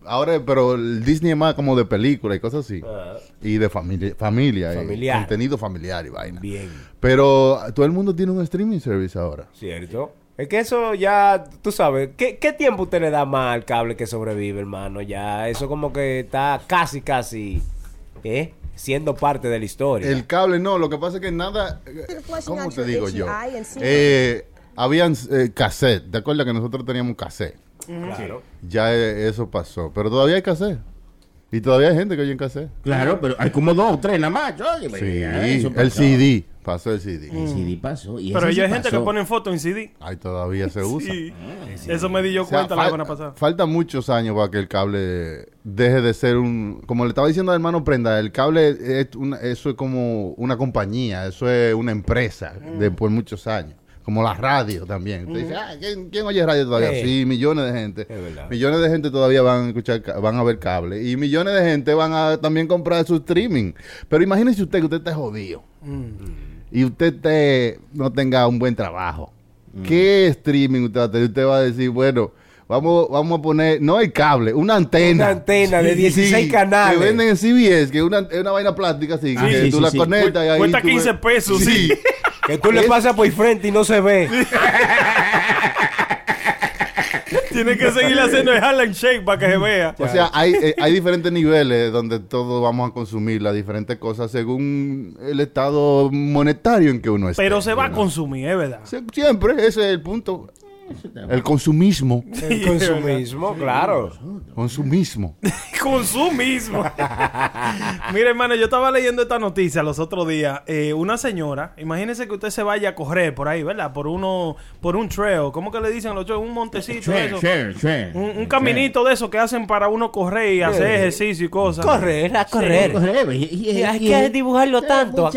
Ahora, pero el Disney es más como de película y cosas así. Ah, Y de familia, familia. y Familiar. contenido familiar y vaina. bien. Pero todo el mundo tiene un streaming service ahora. Cierto. Es que eso ya, tú sabes, ¿qué, qué tiempo usted le da más al cable que sobrevive, hermano? Ya, eso como que está casi, casi, ¿eh? Siendo parte de la historia. El cable no, lo que pasa es que nada. eh, ¿Cómo te digo yo? Eh, habían eh, cassette. ¿Te acuerdas que nosotros teníamos cassette? Claro. Ya eh, eso pasó. Pero todavía hay cassette. Y todavía hay gente que oye en cassette. Claro, pero hay como dos o tres nada más. Oye, Sí, el. CD. Pasó el CD. El CD pasó. y Pero ese ya hay gente que ponen fotos en CD. Ahí todavía se usa. Sí. Eso me di yo O sea, cuenta la semana pasada. Faltan muchos años para que el cable deje de ser un... Como le estaba diciendo al hermano Prenda, el cable es una- eso es como una compañía, eso es una empresa de por muchos años. Como la radio también. Usted dice, ah, ¿quién, quién oye radio todavía? Sí. Sí, millones de gente. verdad. Millones de gente todavía van a escuchar, van a ver cable. Y millones de gente van a también comprar su streaming. Pero imagínese usted que usted esté jodido. Y usted te- no tenga un buen trabajo. ¿Qué streaming usted va a tener? Usted va a decir, bueno, vamos, vamos a poner, no el cable, una antena. Una antena de 16 canales. Que venden en CBS, que es una, una vaina plástica así, Ah, que sí, tú sí, la sí. conectas y ahí Cuesta tú 15 ves- pesos, sí. Que tú le pasas por frente y no se ve. Tiene que seguir haciendo el Harlem Shake para que se vea. O sea, hay, eh, hay diferentes niveles donde todos vamos a consumir las diferentes cosas según el estado monetario en que uno está. Pero se va a consumir, es verdad. Siempre, ese es el punto. El consumismo. El consumismo, claro. Consumismo. Consumismo. Mira, hermano, yo estaba leyendo esta noticia los otros días. Eh, una señora, imagínese que usted se vaya a correr por ahí, ¿verdad? Por uno, por un trail. ¿Cómo que le dicen los trails? Un montecito Trail, eso. trail, trail. Un, un caminito de eso que hacen para uno correr y hacer ejercicio y cosas. Correr, a correr. Corre, y- y- Y hay que dibujarlo tanto, a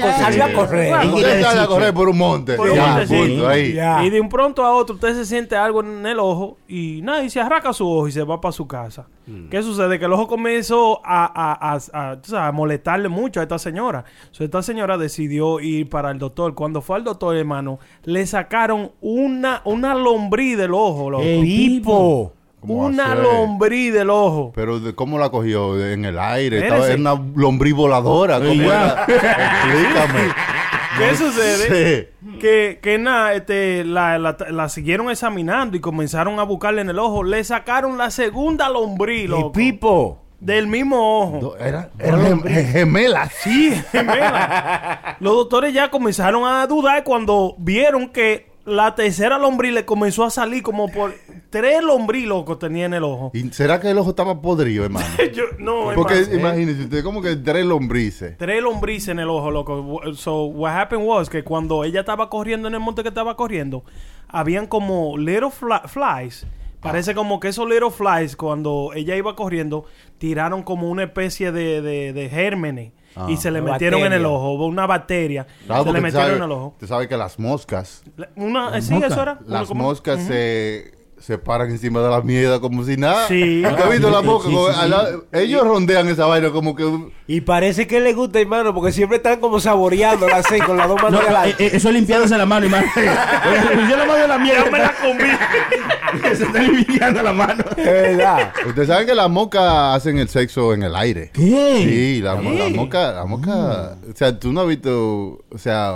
correr. Claro. Usted sale a correr por un monte. Por un Ya, montecito. punto, ahí. Ya. Y de un pronto a otro usted se siente algo en el ojo y nada, y se arranca su ojo y se va para su casa. ¿Qué sucede? Que el ojo comenzó a, a, a, a, molestarle mucho a esta señora. So, esta señora decidió ir para el doctor. Cuando fue al doctor, hermano, le sacaron una, una lombriz del ojo, loco. Pipo. ¿Cómo Una lombriz del ojo. Pero de, ¿cómo la cogió? ¿En el aire? Estaba en una lombriz voladora. ¿Cómo era? Explícame. ¿Qué sucede? Que, que nada, este, la, la, la siguieron examinando y comenzaron a buscarle en el ojo. Le sacaron la segunda lombriz, Y. Pipo. Del mismo ojo. Era, era gem- gem- gemelas. Sí, gemela. Los doctores ya comenzaron a dudar cuando vieron que la tercera lombriz le comenzó a salir como por tres lombriz, loco, tenía en el ojo. ¿Y será que el ojo estaba podrido, hermano? Yo, no, Porque hermano. imagínese usted, como que tres lombrices. Tres lombrices en el ojo, loco. So, what happened was que cuando ella estaba corriendo en el monte que estaba corriendo, habían como little flies. Parece como que esos little flies, cuando ella iba corriendo, tiraron como una especie de, de, de gérmenes. Ah. y se le metieron en el bacteria. ojo, una bacteria. Claro, se le metieron sabe- en el ojo. Usted sabe que las moscas, La- Una, eh, sí, eso era. las Una como- moscas se, se paran encima de la mierda como si nada. Sí. ¿Usted ha visto las Sí, moscas? sí, Como sí, al lado- Ellos rondean esa vaina como que... Y parece que le gusta, hermano, porque siempre están como saboreándola así, con las dos manos No, delante. eh, eh, eso es limpiándose la mano, hermano. Yo la mano de la mierda. Me la comí. Se está limpiando la mano. Es verdad. Ustedes saben que las moscas hacen el sexo en el aire. ¿Qué? Sí, la, mo- la mosca, la mosca, o sea, tú no has visto, o sea,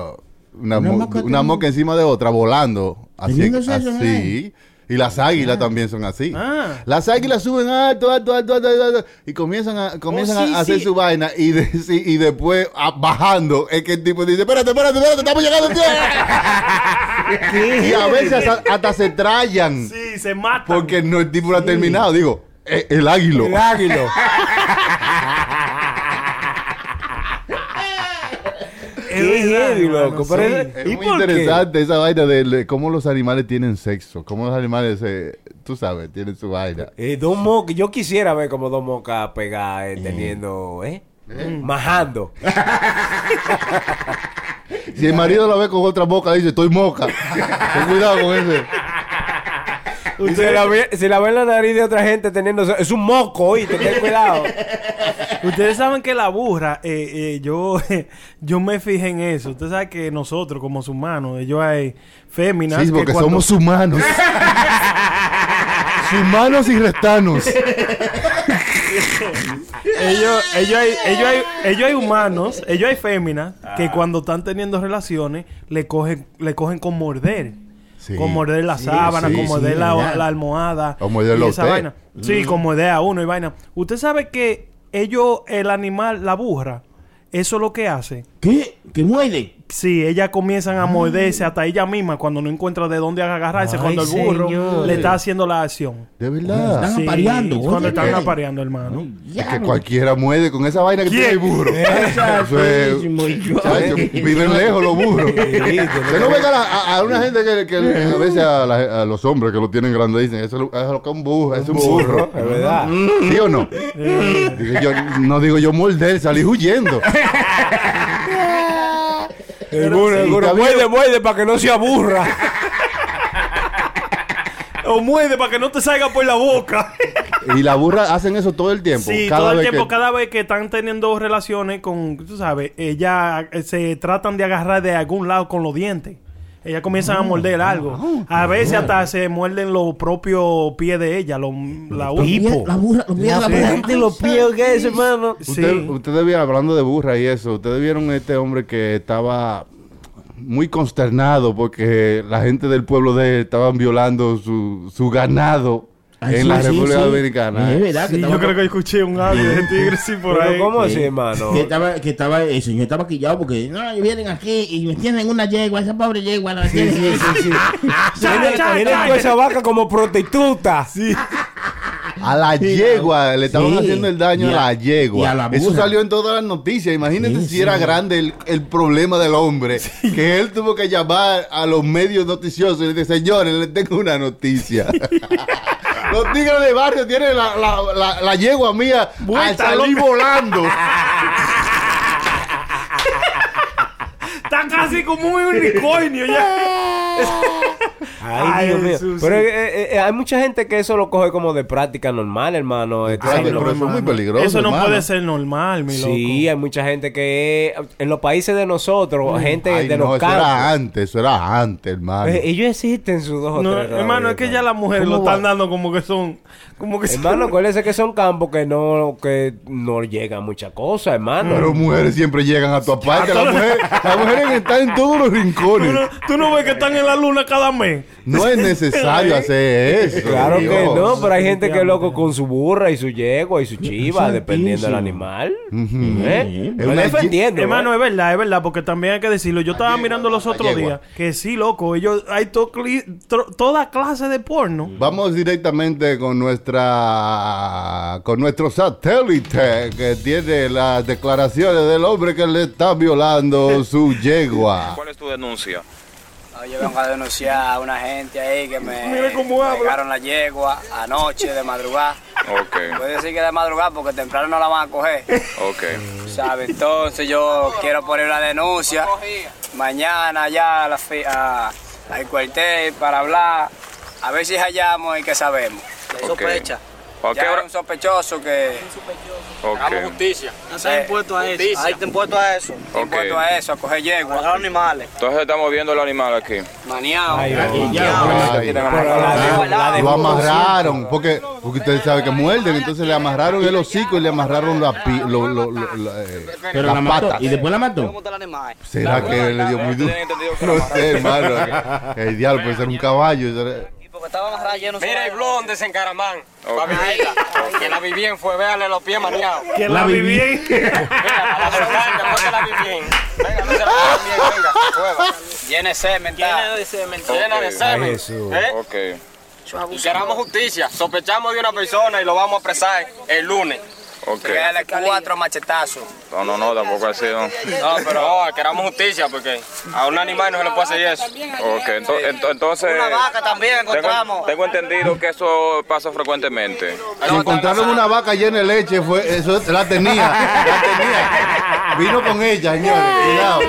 una, Una mo- mosca una mosca encima de otra volando, así, así. Y las águilas también son así. Ah. Las águilas suben alto, alto, alto, alto, alto, alto, y comienzan a, comienzan Oh, sí, a hacer sí. su vaina y, de- sí, y después ah, bajando es que el tipo dice, espérate, espérate, espérate, estamos llegando. tío". y a veces hasta, hasta se trayan Sí, se matan. porque no, el tipo no ha terminado. Digo, eh, el águilo. El águilo. Qué verdad, heavy, hermano, loco. sí. Pero Es ¿y muy por qué? interesante esa vaina de cómo los animales tienen sexo, cómo los animales, eh, tú sabes, tienen su vaina. Eh, dos mocas. Yo quisiera ver como dos mocas pegadas eh, teniendo, ¿eh? Majando. Si el marido la ve con otra boca, dice, estoy moca. Ten cuidado con ese. Se la, ve, se la ve en la nariz de otra gente teniendo. Es un moco, oíste, ten cuidado. Ustedes saben que la burra, eh, eh, yo, yo me fijé en eso. Ustedes saben que nosotros, como humanos, ellos hay féminas. Sí, que porque cuando- somos humanos. humanos y restanos. ellos, ellos, hay, ellos, hay, ellos hay humanos, ellos hay féminas que cuando están teniendo relaciones le cogen, le cogen con morder. Sí. Con morder la Sí, sábana, sí, con morder la, almohada. O morderlo y a esa vaina. Sí, con morder a uno y vaina. Usted sabe que ellos, el animal, la burra, eso es lo que hace. ¿Qué? ¿Que muerde? Sí, ellas comienzan a morderse hasta ella misma cuando no encuentra de dónde agarrarse. Ay, cuando el burro señor. le está haciendo la acción. De verdad. Están apareando, Cuando están apareando, hermano. Es que cualquiera muerde con esa vaina que ¿Quién? tiene el burro. Viven lejos los burros. Usted no venga a, a- a una gente que, que a veces a, la- a los hombres que lo tienen grande dicen, eso es lo- que es un burro, es un burro. Es verdad. ¿Sí o no? Digo yo, no digo yo morder, salí huyendo. El burro, el burro. Muerde, muerde para que no se aburra. O muerde para que no te salga por la boca. Y la burra hacen eso todo el tiempo. Sí, cada todo el vez tiempo, que- cada vez que están teniendo relaciones con, tú sabes, ellas eh, se tratan de agarrar de algún lado con los dientes. Ellas comienzan a morder algo. A veces hasta se muerden los propios pies de ella, los, la Hipo. La burra, los pies de la burra. Gente, los pies, ¿qué es, hermano? Usted-. Ustedes vieron, hablando de burra y eso, ustedes vieron este hombre que estaba muy consternado porque la gente del pueblo de él estaban violando su, su ganado Ay, en sí, la sí, República sí. Dominicana. Es ¿eh? verdad que Sí, estaba- yo creo que escuché un audio de tigre sí por Pero ahí. ¿cómo así, Sí. hermano? Que estaba, que estaba, el señor estaba quillado porque no, vienen aquí y me tienen una yegua, esa pobre yegua la tienen. Tienen cha, tienen cha. toda esa vaca como prostituta. Sí. A la yegua, le estaban Sí. haciendo el daño a, a- la yegua. y a la Eso salió en todas las noticias. Imagínate Sí, si sí. era grande el, el problema del hombre. Que él tuvo que llamar a los medios noticiosos y le dice, señores, le tengo una noticia. los tigres de barrio tienen la, la, la, la yegua mía a Vuelta, salir volando. Está casi como un unicornio ya. Ay, Ay, Dios mío. Pero sí. eh, eh, hay mucha gente que eso lo coge como de práctica normal, hermano. Este, Ay, ¿sabes? pero eso es muy peligroso. Eso no hermano. puede ser normal, mi loco. Sí, hay mucha gente que en los países de nosotros, gente Ay, de no, los eso era campos, antes, eso era antes, hermano. eh, ellos existen sus dos o No, tres hermano, es que ya las mujeres ¿Cómo lo están dando como que son. Como que son- Hermano, acuérdese que son campos que no, que no llegan muchas cosas, hermano. Pero mujeres siempre llegan a tu parte. Las mujeres, las mujeres están en todos los ¿Tú rincones. no, tú no ves que están en la luna cada mes. No es necesario hacer eso. Claro que no, pero hay gente que es loco con su burra y su yegua y su chiva, dependiendo del animal. Ujú. ¿Eh? Es Estoy una defendiendo. Hermano, ¿eh? es verdad, es verdad, porque también hay que decirlo. Yo estaba mirando los otros días que sí, loco, ellos hay to- toda clase de porno. Vamos directamente con nuestra con nuestro satélite que tiene las declaraciones del hombre que le está violando su yegua. ¿Cuál es tu denuncia? No, yo vengo a denunciar a una gente ahí que me habla. pegaron la yegua anoche de madrugada. Ok, Puede decir que de madrugada porque temprano no la van a coger. ok. ¿Sabe? Entonces yo quiero poner una denuncia mañana ya a la fi- a- al cuartel para hablar. A ver si hallamos y que sabemos. Ok. Sospecha. ¿A qué Ya hay un sospechoso que Ok. justicia. No está impuesto a eso. Ahí está impuesto a eso. Ok. Impuesto a eso, a coger yegua. A los animales. Entonces estamos viendo el animal aquí. Maniado. Ay, Aquí ya, Ay, Pero la de- la de- lo amarraron, porque, porque ustedes saben que muerden, entonces le amarraron el hocico y le amarraron la, pi- lo- lo- lo- la, eh, Pero las la mató. patas. Y después la mató. ¿Será que le dio muy duro? No sé, hermano. El diablo puede ser un caballo. Porque estaba lleno Mira el blon de Sencaramán. Ok. Vivirla. Que la vi bien fue, véale los pies maneados. Que La la viví. viví. Mira, a la después que la vi bien. Venga, no se la bien, venga. Prueba. Llena de semen. Llena de semen. Llena de Ok. semen. Jesús. ¿Eh? Ok, Y queramos justicia. Sospechamos de una persona y lo vamos a apresar el lunes. Ok. Dale cuatro machetazos. No, no, no, tampoco ha sido. No, pero no, queramos justicia porque a un animal no se le puede hacer eso. Ok, ento- ento- entonces. Una vaca también encontramos. tengo entendido que eso pasa frecuentemente. Si encontraron una vaca llena de leche, fue, eso la tenía. La tenía. Vino con ella, señores. Cuidado.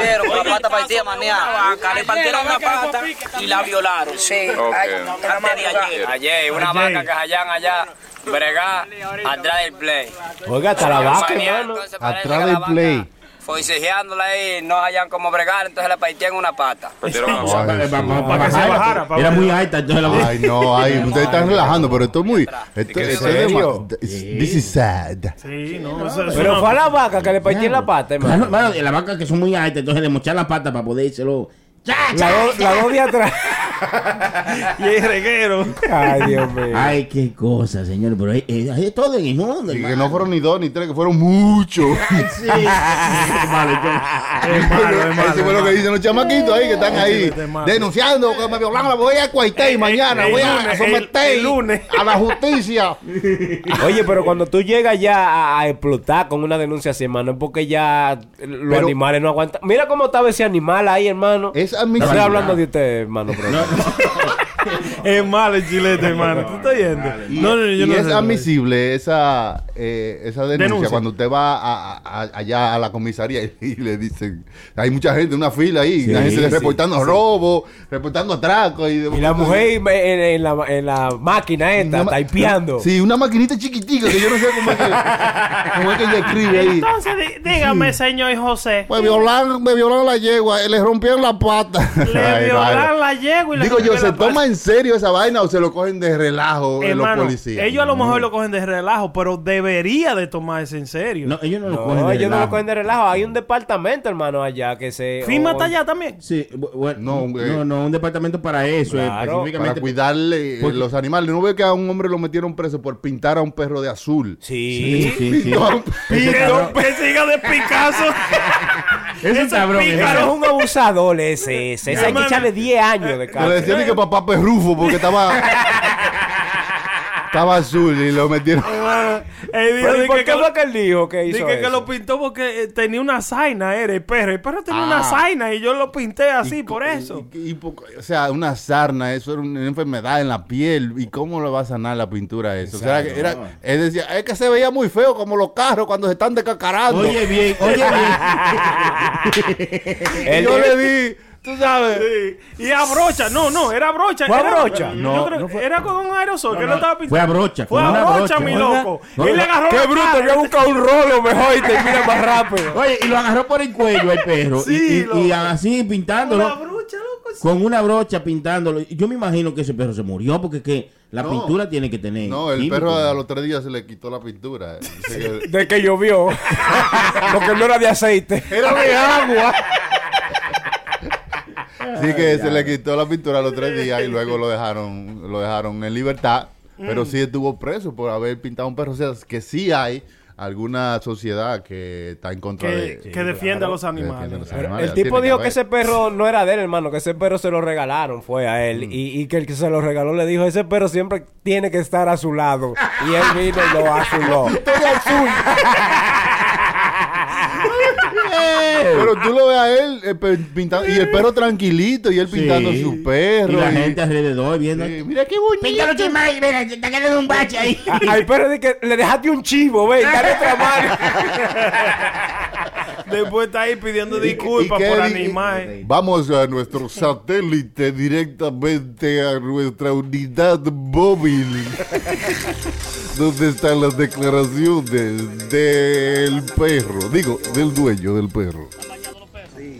Pero la pata partida vaca, le partieron una pata y la violaron. Sí. Ok. Antes de ayer. Ayer, una vaca que hallan allá, bregar, atrás del play. Oiga, hasta la vaca, hermano. Atrás del la play. Forcejeándola ahí, no hallan cómo bregar, entonces le partieron una pata. Era muy alta, entonces la Ay, no, ay, ustedes están relajando, pero esto es muy. Esto, ¿En esto es serio? This is sad. Sí, no, Pero una- fue a la vaca que le partí la pata, Claro, hermano. y la vaca que son muy altas, entonces le mochan la pata para poder írselo. ¡Cha, cha! La dos la dos de atrás. y el reguero. Ay, Dios mío. Ay, qué cosa, señor. Pero hay, hay- hay todo en el mundo, Y que no fueron ni dos ni tres, que fueron muchos. Sí. Vale, yo- Es malo, es malo. Eso fue lo que dicen los chamaquitos ahí que están ahí es malo. denunciando que me violaron. La voy a cuartel mañana. el Voy a someter el- el lunes. a la justicia. Oye, pero cuando tú llegas ya a, a explotar con una denuncia así, hermano, es porque ya los Pero- animales no aguantan. Mira cómo estaba ese animal ahí, hermano. Es No estoy hablando de usted, hermano. Pero... Es malo el chilete, hermano. ¿Tú estás yendo? Y, No, no, yo y no es sé. admisible esa, eh, esa denuncia, Denuncia. cuando usted va a- allá a la comisaría y, y le dicen, hay mucha gente, una fila ahí, Sí, la gente sí, reportando sí. robos, reportando atracos. Y, Y la mujer en, en la, en la máquina esta, Una taipeando. Sí, una maquinita chiquitica que yo no sé cómo es que, cómo es que ella escribe ahí. Entonces, dígame, señor José. Pues violaron, me violaron la yegua, le rompieron la pata. Le Ay, violaron vale. la yegua y le Digo yo, rompieron ¿se toma en serio esa vaina o se lo cogen de relajo los policías? ellos a lo mejor lo cogen de relajo, pero debería de tomarse en serio. No, ellos no lo cogen de ellos no lo relajo. cogen de relajo. Hay un departamento, hermano, allá que se. ¿FIMA o- está allá también? Sí, bu- bueno, No, no, eh, no, un departamento para eso, eh, Claro, Para específicamente. cuidarle eh, Porque- los animales. ¿No ve que a un hombre lo metieron preso por pintar a un perro de azul? Sí. Sí, sí, Que siga de Picasso. Es un Ese cabrón. es un abusador ese, ese. Ese hay que echarle 10 años de Le cárcel. decían ni que papá perrufo porque estaba... estaba azul y lo metieron... Él dijo Pero ¿y de por que, qué fue que él dijo que hizo Dije que eso? lo pintó porque eh, tenía una zaina, era el perro. El perro tenía Ah. una zaina y yo lo pinté así Y por eso. y- y poco- o sea, una sarna, eso era una enfermedad en la piel. ¿Y cómo le va a sanar la pintura eso? O sea, que era, él decía, es que se veía muy feo como los carros cuando se están descacarando. Oye bien, oye bien. Y Él- yo le di, tú sabes. Sí. Y a brocha, no, no, era brocha. ¿Fue a era, brocha? yo No, creo no que fue- Era con un aerosol que lo estaba pintando. Fue a brocha. Fue con a brocha, mi loco. no, y le agarró Qué la bruto, cara. había buscado un rolo mejor y termina más rápido. Oye, y lo agarró por el cuello el perro. Sí, y, y- lo- y así pintándolo. Una brocha, loco. sí. Con una brocha pintándolo. Yo me imagino que ese perro se murió porque es que la No. pintura tiene que tener. No, el químico. perro a los tres días se le quitó la pintura. De que llovió. Porque no era de aceite. Era de agua. Sí que se le quitó la pintura a los tres días y luego lo dejaron, lo dejaron en libertad. Pero sí estuvo preso por haber pintado un perro. O sea, que sí hay alguna sociedad que está en contra de... Que, que defiende a los que animales. los Pero animales. el tipo dijo que ese perro no era de él, hermano, que ese perro se lo regalaron, fue a él. Y, y que el que se lo regaló le dijo, ese perro siempre tiene que estar a su lado. Y él vino y lo azuló. Pero tú lo ves a él eh, pe- pintando y el perro tranquilito y él Sí. pintando su perro. Y la gente alrededor viendo. Sí, mira qué bonito. Píntalo, Chimay, mira, te está quedando un bache ahí. Al perro de que le dejaste un chivo, ven, dale otra mano. Después está ahí pidiendo ¿Y- disculpas por animales. Vamos a nuestro satélite directamente a nuestra unidad móvil. ¿Dónde están las declaraciones del perro? Digo, del dueño del perro.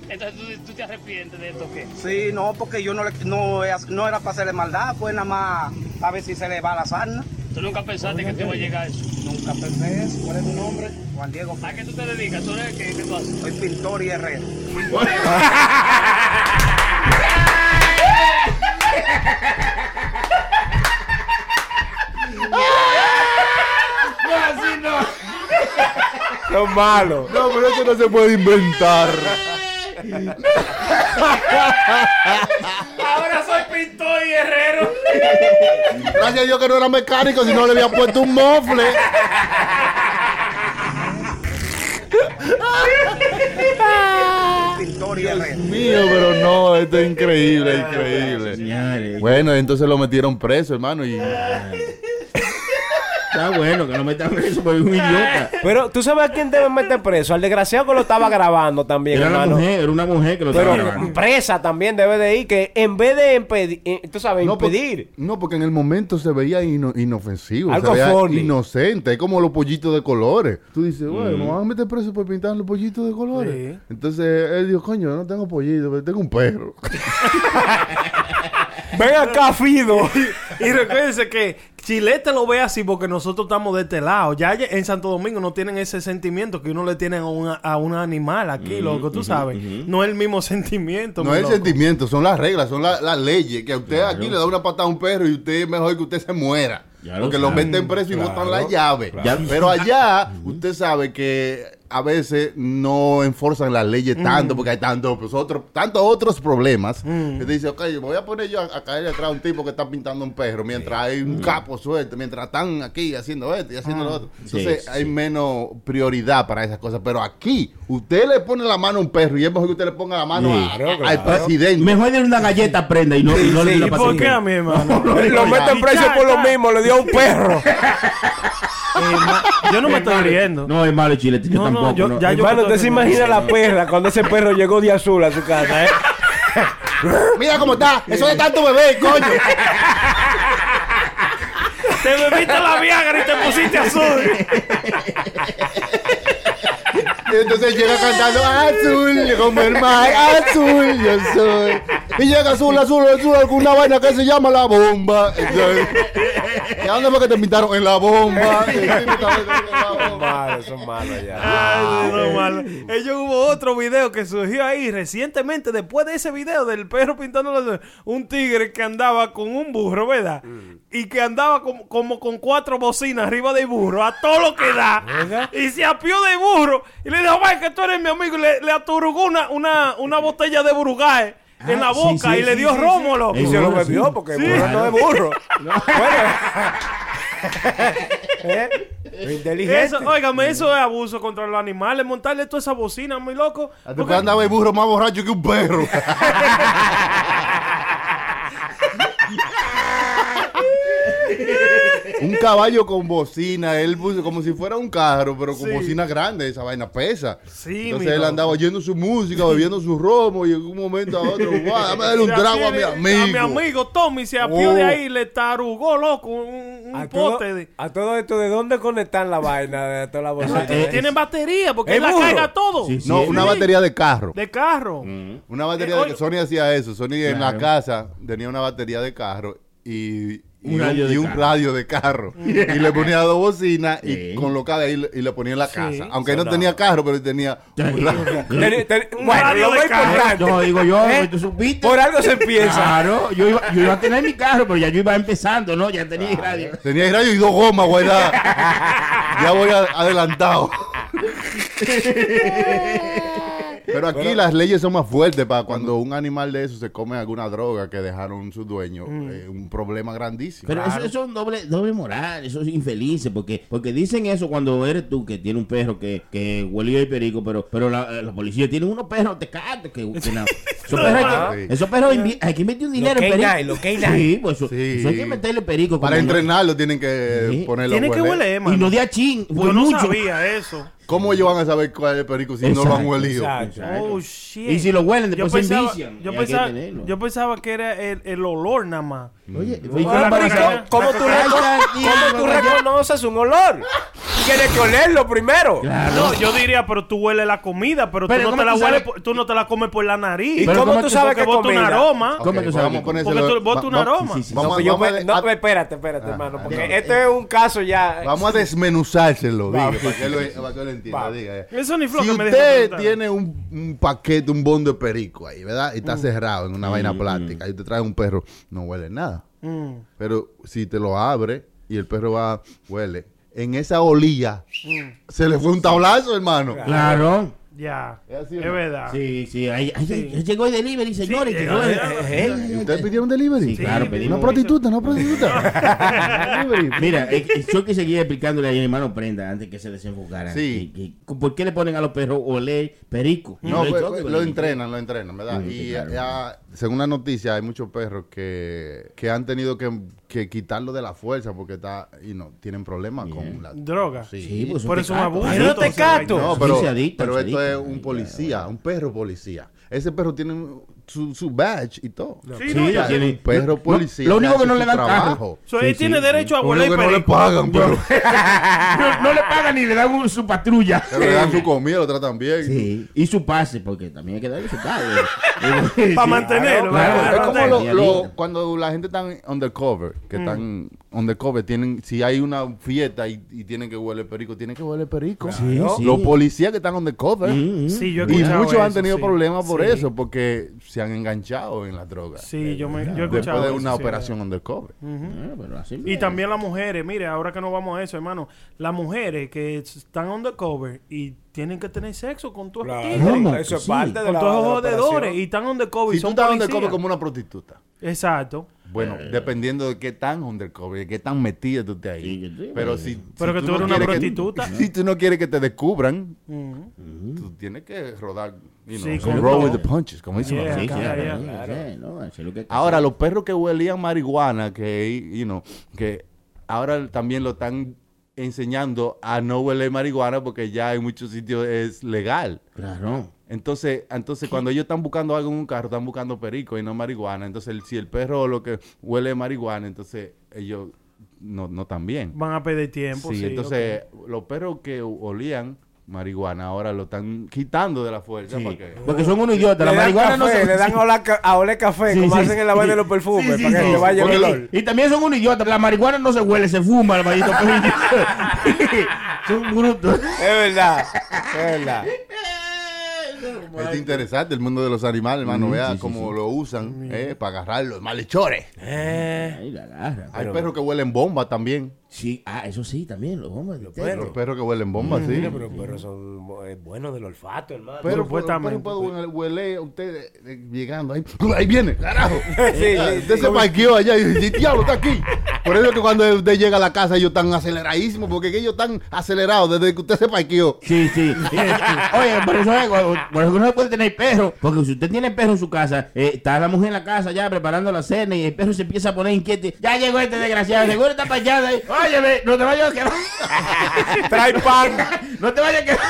Entonces ¿tú, tú te arrepientes de esto qué? Sí, no, porque yo no, le, no, no era para hacerle maldad, pues nada más a ver si se le va la sarna. ¿Tú nunca pensaste que te iba a llegar eso? Nunca pensé eso. ¿Cuál es tu nombre? Juan Diego. ¿A qué tú te dedicas? ¿Tú eres qué, qué tú haces? Soy pintor y herrero. Son malos. No, pero eso no se puede inventar. Ahora soy pintor y herrero. Gracias a Dios que no era mecánico, si no le había puesto un mofle. Herrero. Mío, pero no, esto es increíble, increíble. Bueno, entonces lo metieron preso, hermano, y Está bueno que no metan preso por un idiota. Pero tú sabes a quién debe meter preso. Al desgraciado que lo estaba grabando también, Era una mujer, era una mujer que lo Pero estaba grabando. presa también debe de ir, que en vez de impedir, eh, tú sabes, No, por- impedir. no, porque en el momento se veía ino- inofensivo, Algo se veía funny. inocente, es como los pollitos de colores. Tú dices, bueno, me van a meter preso por pintar los pollitos de colores. Sí. Entonces él dijo, coño, no tengo pollitos, pero tengo un perro. Ven acá, Fido. Y recuérdense que, Chilete lo ve así porque nosotros estamos de este lado. Ya en Santo Domingo no tienen ese sentimiento que uno le tiene a, una- a un animal aquí, loco, tú sabes. No es el mismo sentimiento. No es el loco. sentimiento, son las reglas, son la- las leyes. Que a usted aquí le da una patada a un perro y usted es mejor que usted se muera. Ya lo porque lo sabe. meten preso y Claro, botan la llave. claro. Pero allá, usted sabe que a veces no enforzan las leyes tanto porque hay tantos pues, otros tantos otros problemas. Que dice, ok, voy a poner yo a, a caer detrás de un tipo que está pintando un perro mientras hay un capo suelto, mientras están aquí haciendo esto y haciendo lo otro. Entonces Sí, hay menos prioridad para esas cosas. Pero aquí, usted le pone la mano a un perro y es mejor que usted le ponga la mano a- Claro, a- claro. al presidente. Mejor de una galleta prenda y no, y no le la ¿Y por qué a mi hermano? Lo meten preso por lo mismo, le dio a un perro. Yo no me estoy riendo. No, es malo Chile, yo No, no, tampoco. yo- no. ya yo- Hermano, usted se imagina la perra cuando ese perro llegó de azul a su casa, ¿eh? Mira cómo está. Eso de tanto bebé, coño. Te bebiste la Viagra y te pusiste azul. Y entonces llega cantando azul, como el mar, azul, yo soy. Y llega azul, azul, azul, alguna vaina que se llama la bomba. Entonces, ¿Y a dónde fue que te invitaron? En la bomba. Son malos, son malos ya. Ay, no, malo. Ellos hubo otro video que surgió ahí recientemente, después de ese video del perro pintando un tigre que andaba con un burro, ¿verdad? Y que andaba como, como con cuatro bocinas arriba del burro, a todo lo que da. Y se apió de burro. Y le dijo, vaya que tú eres mi amigo. Y le, le aturugó una, una, una botella de burugaje en la Ah, boca sí, y le sí, dio sí, sí. romo, loco. Y se lo bebió sí. porque el Sí. burro no es burro. ¿Eh? Inteligente. Eso, óigame, eso es abuso contra los animales. Montarle toda esa bocina, muy loco. Después andaba el burro más borracho que un perro. un caballo con bocina, él puso como si fuera un carro, pero con Sí. bocina grande, esa vaina pesa. Sí, Entonces él loco. andaba oyendo su música, bebiendo su romo y en un momento a otro, "Guau, dame darle un trago a mi amigo. A mi amigo Tommy se apió Oh. de ahí, le tarugó, loco, un, un A todo, pote. De, a todo esto, ¿de dónde conectan la vaina de toda la bocina? Tienen batería, porque ¿Es él la carga todo. Sí, sí. No, una batería de carro. De carro. Una batería Eh, de que Sony hacía eso. Sony en la casa tenía una batería de carro y, y Un radio de y un carro. radio de carro. y le ponía dos bocinas y Sí. colocaba ahí y le ponía en la Sí. casa. Aunque no tenía carro, pero tenía un radio. Ten- ten- Un bueno, radio lo de más carro. importante. No, digo yo, ¿Eh? supiste. Por algo se empieza. Claro, yo iba, yo iba a tener mi carro, pero ya yo iba empezando, ¿no? Ya tenía radio. Tenía el radio y dos gomas, guardadas. ya voy a- adelantado. Pero aquí las leyes son más fuertes para cuando un animal de eso se come alguna droga que dejaron sus dueños. eh, un problema grandísimo. Pero eso, eso es un doble, doble moral, eso es infeliz, porque, porque dicen eso cuando eres tú que tiene un perro que, que huele el perico, pero, pero la, la policía tiene unos perros tecatos que, que no. Esos perros, hay que, Sí. esos perros invi- hay que meter un dinero en perico. Sí, pues eso, Sí. eso hay que meterle perico. Para entrenarlo tienen que Sí. ponerlo Tiene a que huele, mano. Y no de achín, Yo no mucho. sabía eso. ¿Cómo ellos van a saber cuál es el perico si no lo han huelido? exacto. Oh, shit. Y si lo huelen, yo después se pensaba, yo, Y hay que pensaba, yo pensaba que era el, el olor nada más. Oye, Oye, ¿cómo? ¿Cómo, cómo tú, reco- cómo tú reconoces un olor? Tienes que olerlo primero. No, yo diría, pero tú hueles la comida, pero, Pero tú, no ¿cómo te la tú hueles sabes? por- tú no te la comes por la nariz. ¿Y cómo ¿cómo tú sabes que bota un aroma. Ok, ¿Cómo tú sabes Porque tú botas va- un aroma. No, pues espérate, espérate, Ah, hermano. Porque dime. este es un caso ya. Vamos a desmenuzárselo, diga, para que lo, lo entienda. Diga. Eso ni Si usted tiene un, un paquete, un bondo de perico ahí, ¿verdad? Y está cerrado en una vaina plástica y te trae un perro, no huele nada. Mm. Pero si te lo abre y el perro va, huele, en esa olilla se le fue un tablazo, hermano. Claro. Ya, ¿Es así es no? verdad. Sí, sí, ahí, ahí- Sí. ahí llegó el delivery, señores. Sí, llegó el- Eh, ¿Y ¿Usted pidió un delivery? Sí, claro, pedimos. Una prostituta, una prostituta. Mira, yo que seguía explicándole a mi hermano Prenda antes que se desenfocara. Sí. que- que- ¿Por qué le ponen a los perros oler perico? No, Le pues, choque, lo entrenan, lo entrenan, ¿verdad? Sí, y claro. ya, según la noticia, hay muchos perros que, que han tenido que, que quitarlo de la fuerza porque está y no tienen problemas con la Droga. Sí. Sí, pues Por eso un tecatos. abuso. No te cato. No, pero, pero esto es un policía, un perro policía. Ese perro tiene, su, su badge y todo. Sí, no, ya. tiene perro Lo- policía. lo único que no le dan carro. trabajo. So, él tiene derecho a volar que no le pagan, pero no, no le pagan ni le dan un- su patrulla. le dan su comida, lo tratan bien. Sí, y su pase, porque también hay que darle su pase. Pa' mantenerlo. Es como lo- lo- cuando la gente está undercover, que están undercover, tienen, si hay una fiesta y, y tienen que huele perico, tienen que huele perico. Sí, sí. Los policías que están undercover. Mm, mm. Sí, yo he Y muchos han tenido sí. problemas por Sí. eso, porque se han enganchado en la droga. Sí, yo, me, yo he Después escuchado de eso, una sí, operación undercover. Pero así Y también las mujeres, mire, ahora que nos vamos a eso, hermano, las mujeres que están undercover y tienen que tener sexo con todos los tigres, ¿Cómo? Eso es Sí. parte de con la, todos de los jodedores y están undercover y Si tú estás undercover como una prostituta. Exacto. Bueno, dependiendo de qué tan undercover, de qué tan metida tú estés ahí. Sí, Pero bueno. si, Pero si que tú eres una que- prostituta. si tú no quieres que te descubran, Ujú. tú tienes que rodar, you know, Sí, so con roll with the punches, como dicen Ahora, los perros que huelían marihuana, que, you know, que ahora también lo están enseñando a no hueler marihuana porque ya en muchos sitios es legal. Claro. Entonces, entonces cuando ellos están buscando algo en un carro, están buscando perico y no marihuana. Entonces, el- si el perro lo que huele es marihuana, entonces ellos no, no están bien. Van a pedir tiempo. Sí, Sí, entonces los perros que olían marihuana ahora lo están quitando de la fuerza. Sí. para que- Porque son unos idiotas. La marihuana no se le dan a oler, a oler café, Sí, como sí, hacen en la vaina de los perfumes, Sí, sí, para que vaya el Porque- olor. Y también son unos idiotas. La marihuana no se huele, se fuma, el maldito son brutos. Es verdad, es verdad. Es interesante el mundo de los animales, hermano. Mm, Vea sí, cómo sí. lo usan eh, para agarrar los malhechores. Ahí la agarra. Hay perros que huelen bomba también. Sí, ah, eso sí, también, los hombres. Los Los perros. perros que huelen bomba, sí. Mira, pero, pero son eh, buenos del olfato, hermano. Pero Supuestamente. puede huele, huele a usted eh, llegando ahí. Ahí viene, carajo. sí, usted se parqueó allá y dice, diablo, está aquí. Por eso es que cuando usted llega a la casa ellos están aceleradísimos, porque ellos están acelerados desde que usted se parqueó. Sí, sí. Oye, por eso, es, por eso no se puede tener perro. Porque si usted tiene perro en su casa, eh, está la mujer en la casa ya preparando la cena y el perro se empieza a poner inquieto. Ya llegó este desgraciado, seguro está para allá. Óyeme, no te vayas a quedar. Trae pan. No te vayas a quedar.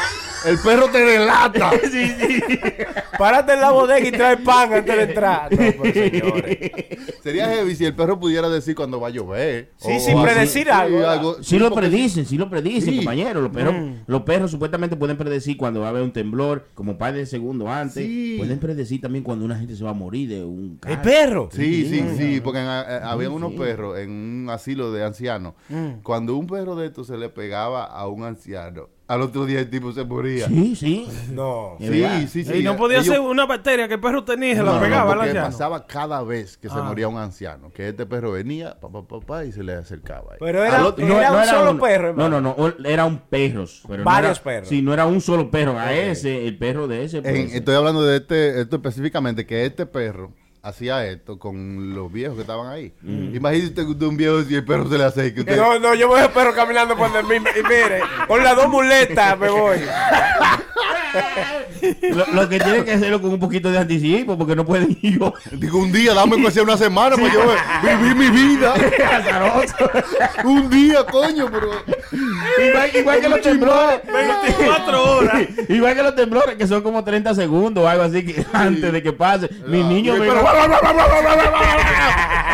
El perro te relata. Sí, sí. Párate en la bodega y trae pan antes de entrar. No, pero señores. Sería heavy si el perro pudiera decir cuando va a llover. Sí, O- o predecir algo. Sí lo porque- predicen, sí lo predicen, Sí. compañero. Los perros, Mm. los perros supuestamente pueden predecir cuando va a haber un temblor, como par de segundos antes. Sí. Pueden predecir también cuando una gente se va a morir de un ¿El perro? Sí, sí, Sí, sí, porque eh, eh, había Sí, unos sí. perros en un asilo de ancianos. Mm. Cuando un perro de estos se le pegaba a un anciano, al otro día el tipo se moría. Sí, sí. No. Sí, sí, sí. y no podía Ellos- ser una bacteria que el perro tenía y se No, la no, pegaba al porque anciano. pasaba cada vez que se Ah. moría un anciano, que este perro venía, pa, pa, pa, pa, y se le acercaba. ahí. Pero era, Al otro- era un solo uno. perro, No, hermano. no, no. un- Era un perros. Pero no Varios era- perros. Sí, no era un solo perro. A ese, el perro de ese. En- estoy hablando de este, esto específicamente, que este perro hacía esto con los viejos que estaban ahí. Imagínate usted un viejo y el perro se le acerca. Usted, No, no, yo voy a perro caminando por el mismo. Y mire, con las dos muletas me voy. lo, lo que tiene que hacerlo con un poquito de anticipo, porque no pueden ir yo. Digo, un día, dame que sea una semana para yo vivir mi vida. Un día, coño, pero... igual, igual que los temblores. 24 horas. Igual que los temblores, que son como 30 segundos o algo así que antes de que pase. Mi niño me. Pero,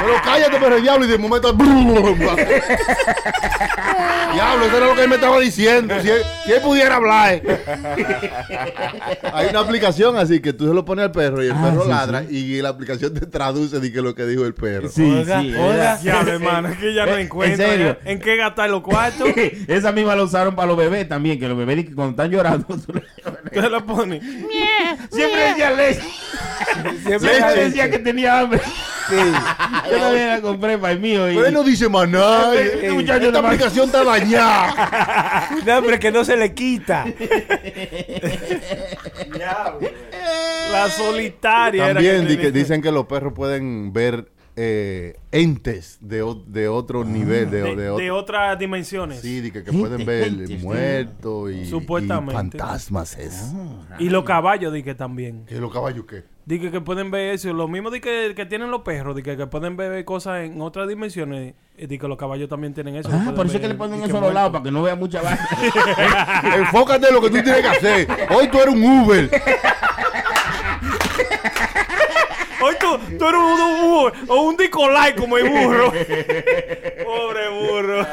pero cállate, pero el diablo, y de momento... diablo, eso era lo que él me estaba diciendo. Si él, si él pudiera hablar. Hay una aplicación así que tú se lo pones al perro y el Ah, perro sí, ladra y la aplicación te traduce de que lo que dijo el perro. Sí, Oiga, sí, oiga. Ya, hermano, es que ya no Eh, encuentro ¿en serio? en qué gastar los cuartos. Esa misma la usaron para los bebés también, que los bebés cuando están llorando, tú le- ¿Qué se lo pone? siempre decía leche. Siempre decía que tenía hambre. Sí. Yo también la compré para el mío. Y... Pero él no dice más nada. Este muchacho Esta nomás- aplicación está dañada. No, hombre, que no se le quita. La solitaria era También que di que tenía. dicen que los perros pueden ver eh, entes de, o- de otro nivel, de, de, de de otras dimensiones. Sí, di que, que pueden ver muertos y, Supuestamente. y fantasmas. Es. Y los caballos, di que también. ¿Qué los caballos qué? Di que, que pueden ver eso. Lo mismo di que, que tienen los perros. Di que, que pueden ver cosas en otras dimensiones. Di que los caballos también tienen eso. Ah, por eso es que le ponen eso a los lados, para que no vea mucha vaina. Enfócate en lo que tú tienes que hacer. Hoy tú eres un Uber. Tú, tú eres un, burro, o un Nicolai como el burro. Pobre burro.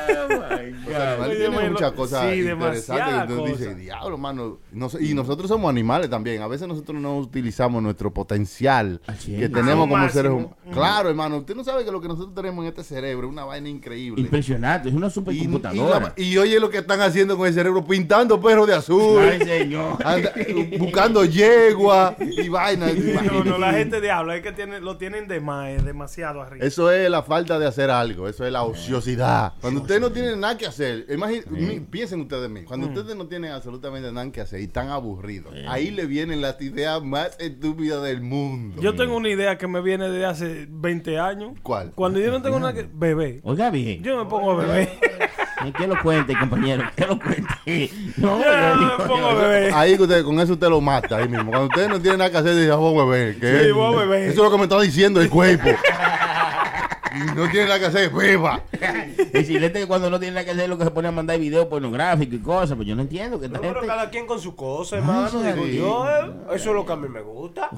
O sea, el animal Oye, tiene bueno, muchas cosas sí, interesantes uno dice, diablo, mano. Y nosotros somos animales también. A veces nosotros no utilizamos nuestro potencial que es. tenemos como seres humanos. Claro, hermano. Usted no sabe que lo que nosotros tenemos en este cerebro es una vaina increíble. Impresionante, es una Y, supercomputadora. la- y oye lo que están haciendo con el cerebro, pintando perros de azul. Ay, señor. Anda- buscando yegua y vaina. No, no, la gente diablo, es que tiene, lo tienen de más, demasiado arriba. Eso es la falta de hacer algo, eso es la ociosidad. Cuando ustedes no tienen nada que hacer, imaginen, mi- piensen ustedes en mí, cuando ustedes no tienen absolutamente nada que hacer y están aburridos, ahí le vienen las ideas más estúpidas del mundo. Yo tengo una idea que me viene de hace 20 años. ¿Cuál? Cuando yo no tengo nada que... Bebé. Oiga bien. Yo me pongo a beber. Que lo cuente, compañero. Que lo cuente. No, Yo me pongo a beber. Ahí que usted, con eso usted lo mata ahí mismo. Cuando ustedes no tienen nada que hacer, dicen, vamos a beber. ¿qué? Sí, voy a beber. Eso es lo que me está diciendo el cuerpo. Y no tiene nada que hacer, beba. Y si que cuando no tiene nada que hacer lo que se pone a mandar videos pornográficos y cosas, pues yo no entiendo que esta No, pero gente... cada quien con su cosa, hermano. sí. Digo yo, eh, eso es lo que a mí me gusta.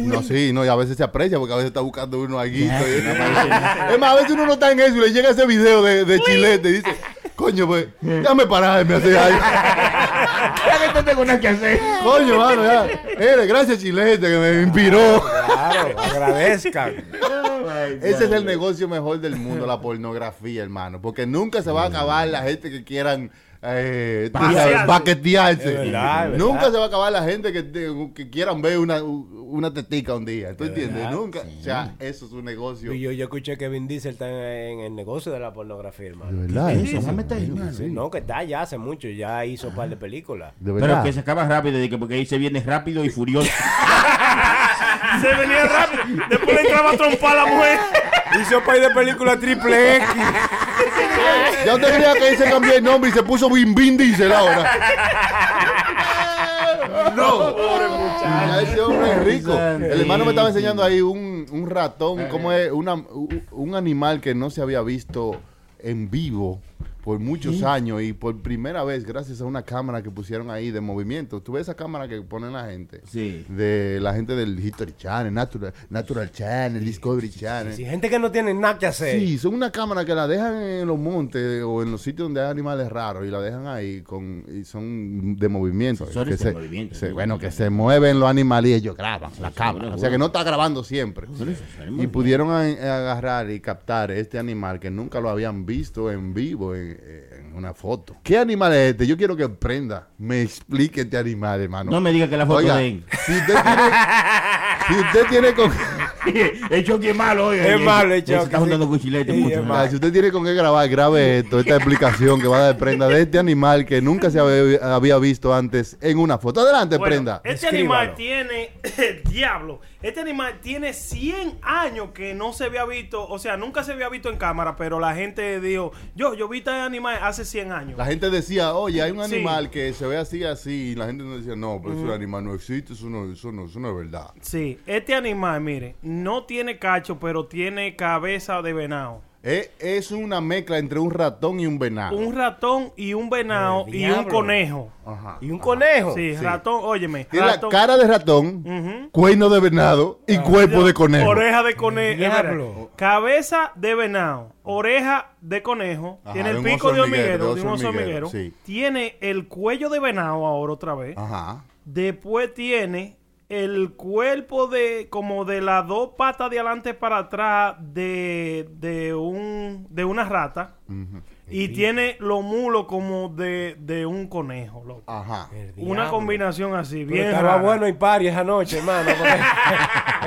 No, sí, no, y a veces se aprecia porque a veces está buscando uno ahí. Ya, no parece nada. Es más, a veces uno no está en eso y le llega ese video de, de chilete y dice, coño, pues, déjame pararme a hacer algo. Ya que tengo nada que hacer. Coño, mano, ya. Eh, gracias chilete que me inspiró. Claro, agradezcan. Ese es el negocio mejor del mundo, la pornografía, hermano. Porque nunca se va a acabar la gente que quieran eh, sabes, baquetearse. Es verdad, nunca verdad. se va a acabar la gente que, te- que quieran ver una, una tetica un día. ¿Tú entiendes? verdad, Nunca. O sea, eso es un negocio. Y yo, yo escuché que Vin Diesel está en, en el negocio de la pornografía, hermano. De verdad, ¿Qué eso. ahí, Sí, sí. No, que está ya hace mucho, ya hizo un par de películas. De Pero que se acaba rápido, porque ahí se viene rápido y furioso. Se venía rápido. Después le entraba a trompar a la mujer. Hizo un par de películas triple X. Ya usted creía que ahí se cambió el nombre y se puso Vin Vin Diesel ahora. no, pobre muchacho. Ese hombre es rico. El hermano me estaba enseñando ahí un, un ratón, como es una, un un animal que no se había visto en vivo por muchos años y por primera vez gracias a una cámara que pusieron ahí de movimiento. ¿Tú ves esa cámara que ponen la gente? Sí. De la gente del History Channel, Natural, Natural Channel, Discovery Channel. Si gente que no tiene nada que hacer. Sí, son una cámara que la dejan en los montes o en los sitios donde hay animales raros y la dejan ahí con y son de movimiento. Sensores Que de se- movimiento, se- sí. bueno, que se mueven los animales y ellos graban la cámara. O sea que no está grabando siempre. Y pudieron a- agarrar y captar este animal que nunca lo habían visto en vivo en, en una foto. ¿Qué animal es este? Yo quiero que prenda, me explique este animal, hermano. No me diga que la foto Oiga, de él. Si usted tiene, si usted tiene con... el choque es malo, oiga. Es malo el choque, está juntando con chilete Sí, mucho. si usted tiene con qué grabar, grabe esto, esta explicación que va a dar Prenda de este animal que nunca se había, había visto antes en una foto. Adelante, Bueno, Prenda. Este Escríbalo. animal tiene, diablo, este animal tiene 100 años que no se había visto, o sea, nunca se había visto en cámara, pero la gente dijo, yo, yo vi este animal hace 100 años. La gente decía, oye, hay un Sí. animal que se ve así, así. Y la gente no decía, no, pero ese animal no existe, eso no, eso no, eso no es verdad. Sí, este animal, mire, no tiene cacho, pero tiene cabeza de venado. Es, es una mezcla entre un ratón y un venado. Un ratón y un venado y un conejo. Ajá. Y un conejo. Sí, Sí. ratón, óyeme. Tiene la cara de ratón, Ujú. cuerno de venado y cuerpo de conejo. Oreja de conejo. Diablo. Cabeza de venado. Oreja de conejo. Ajá, tiene de el pico de hormiguero, de un oso hormiguero, hormiguero. sí. Tiene el cuello de venado ahora otra vez. Ajá. Después tiene el cuerpo de como de las dos patas de adelante para atrás de, de un de una rata. Y tiene los mulos como de, de un conejo, loco. Ajá. Una combinación así, Pero bien estaba rara. bueno y pari esa noche, hermano. porque-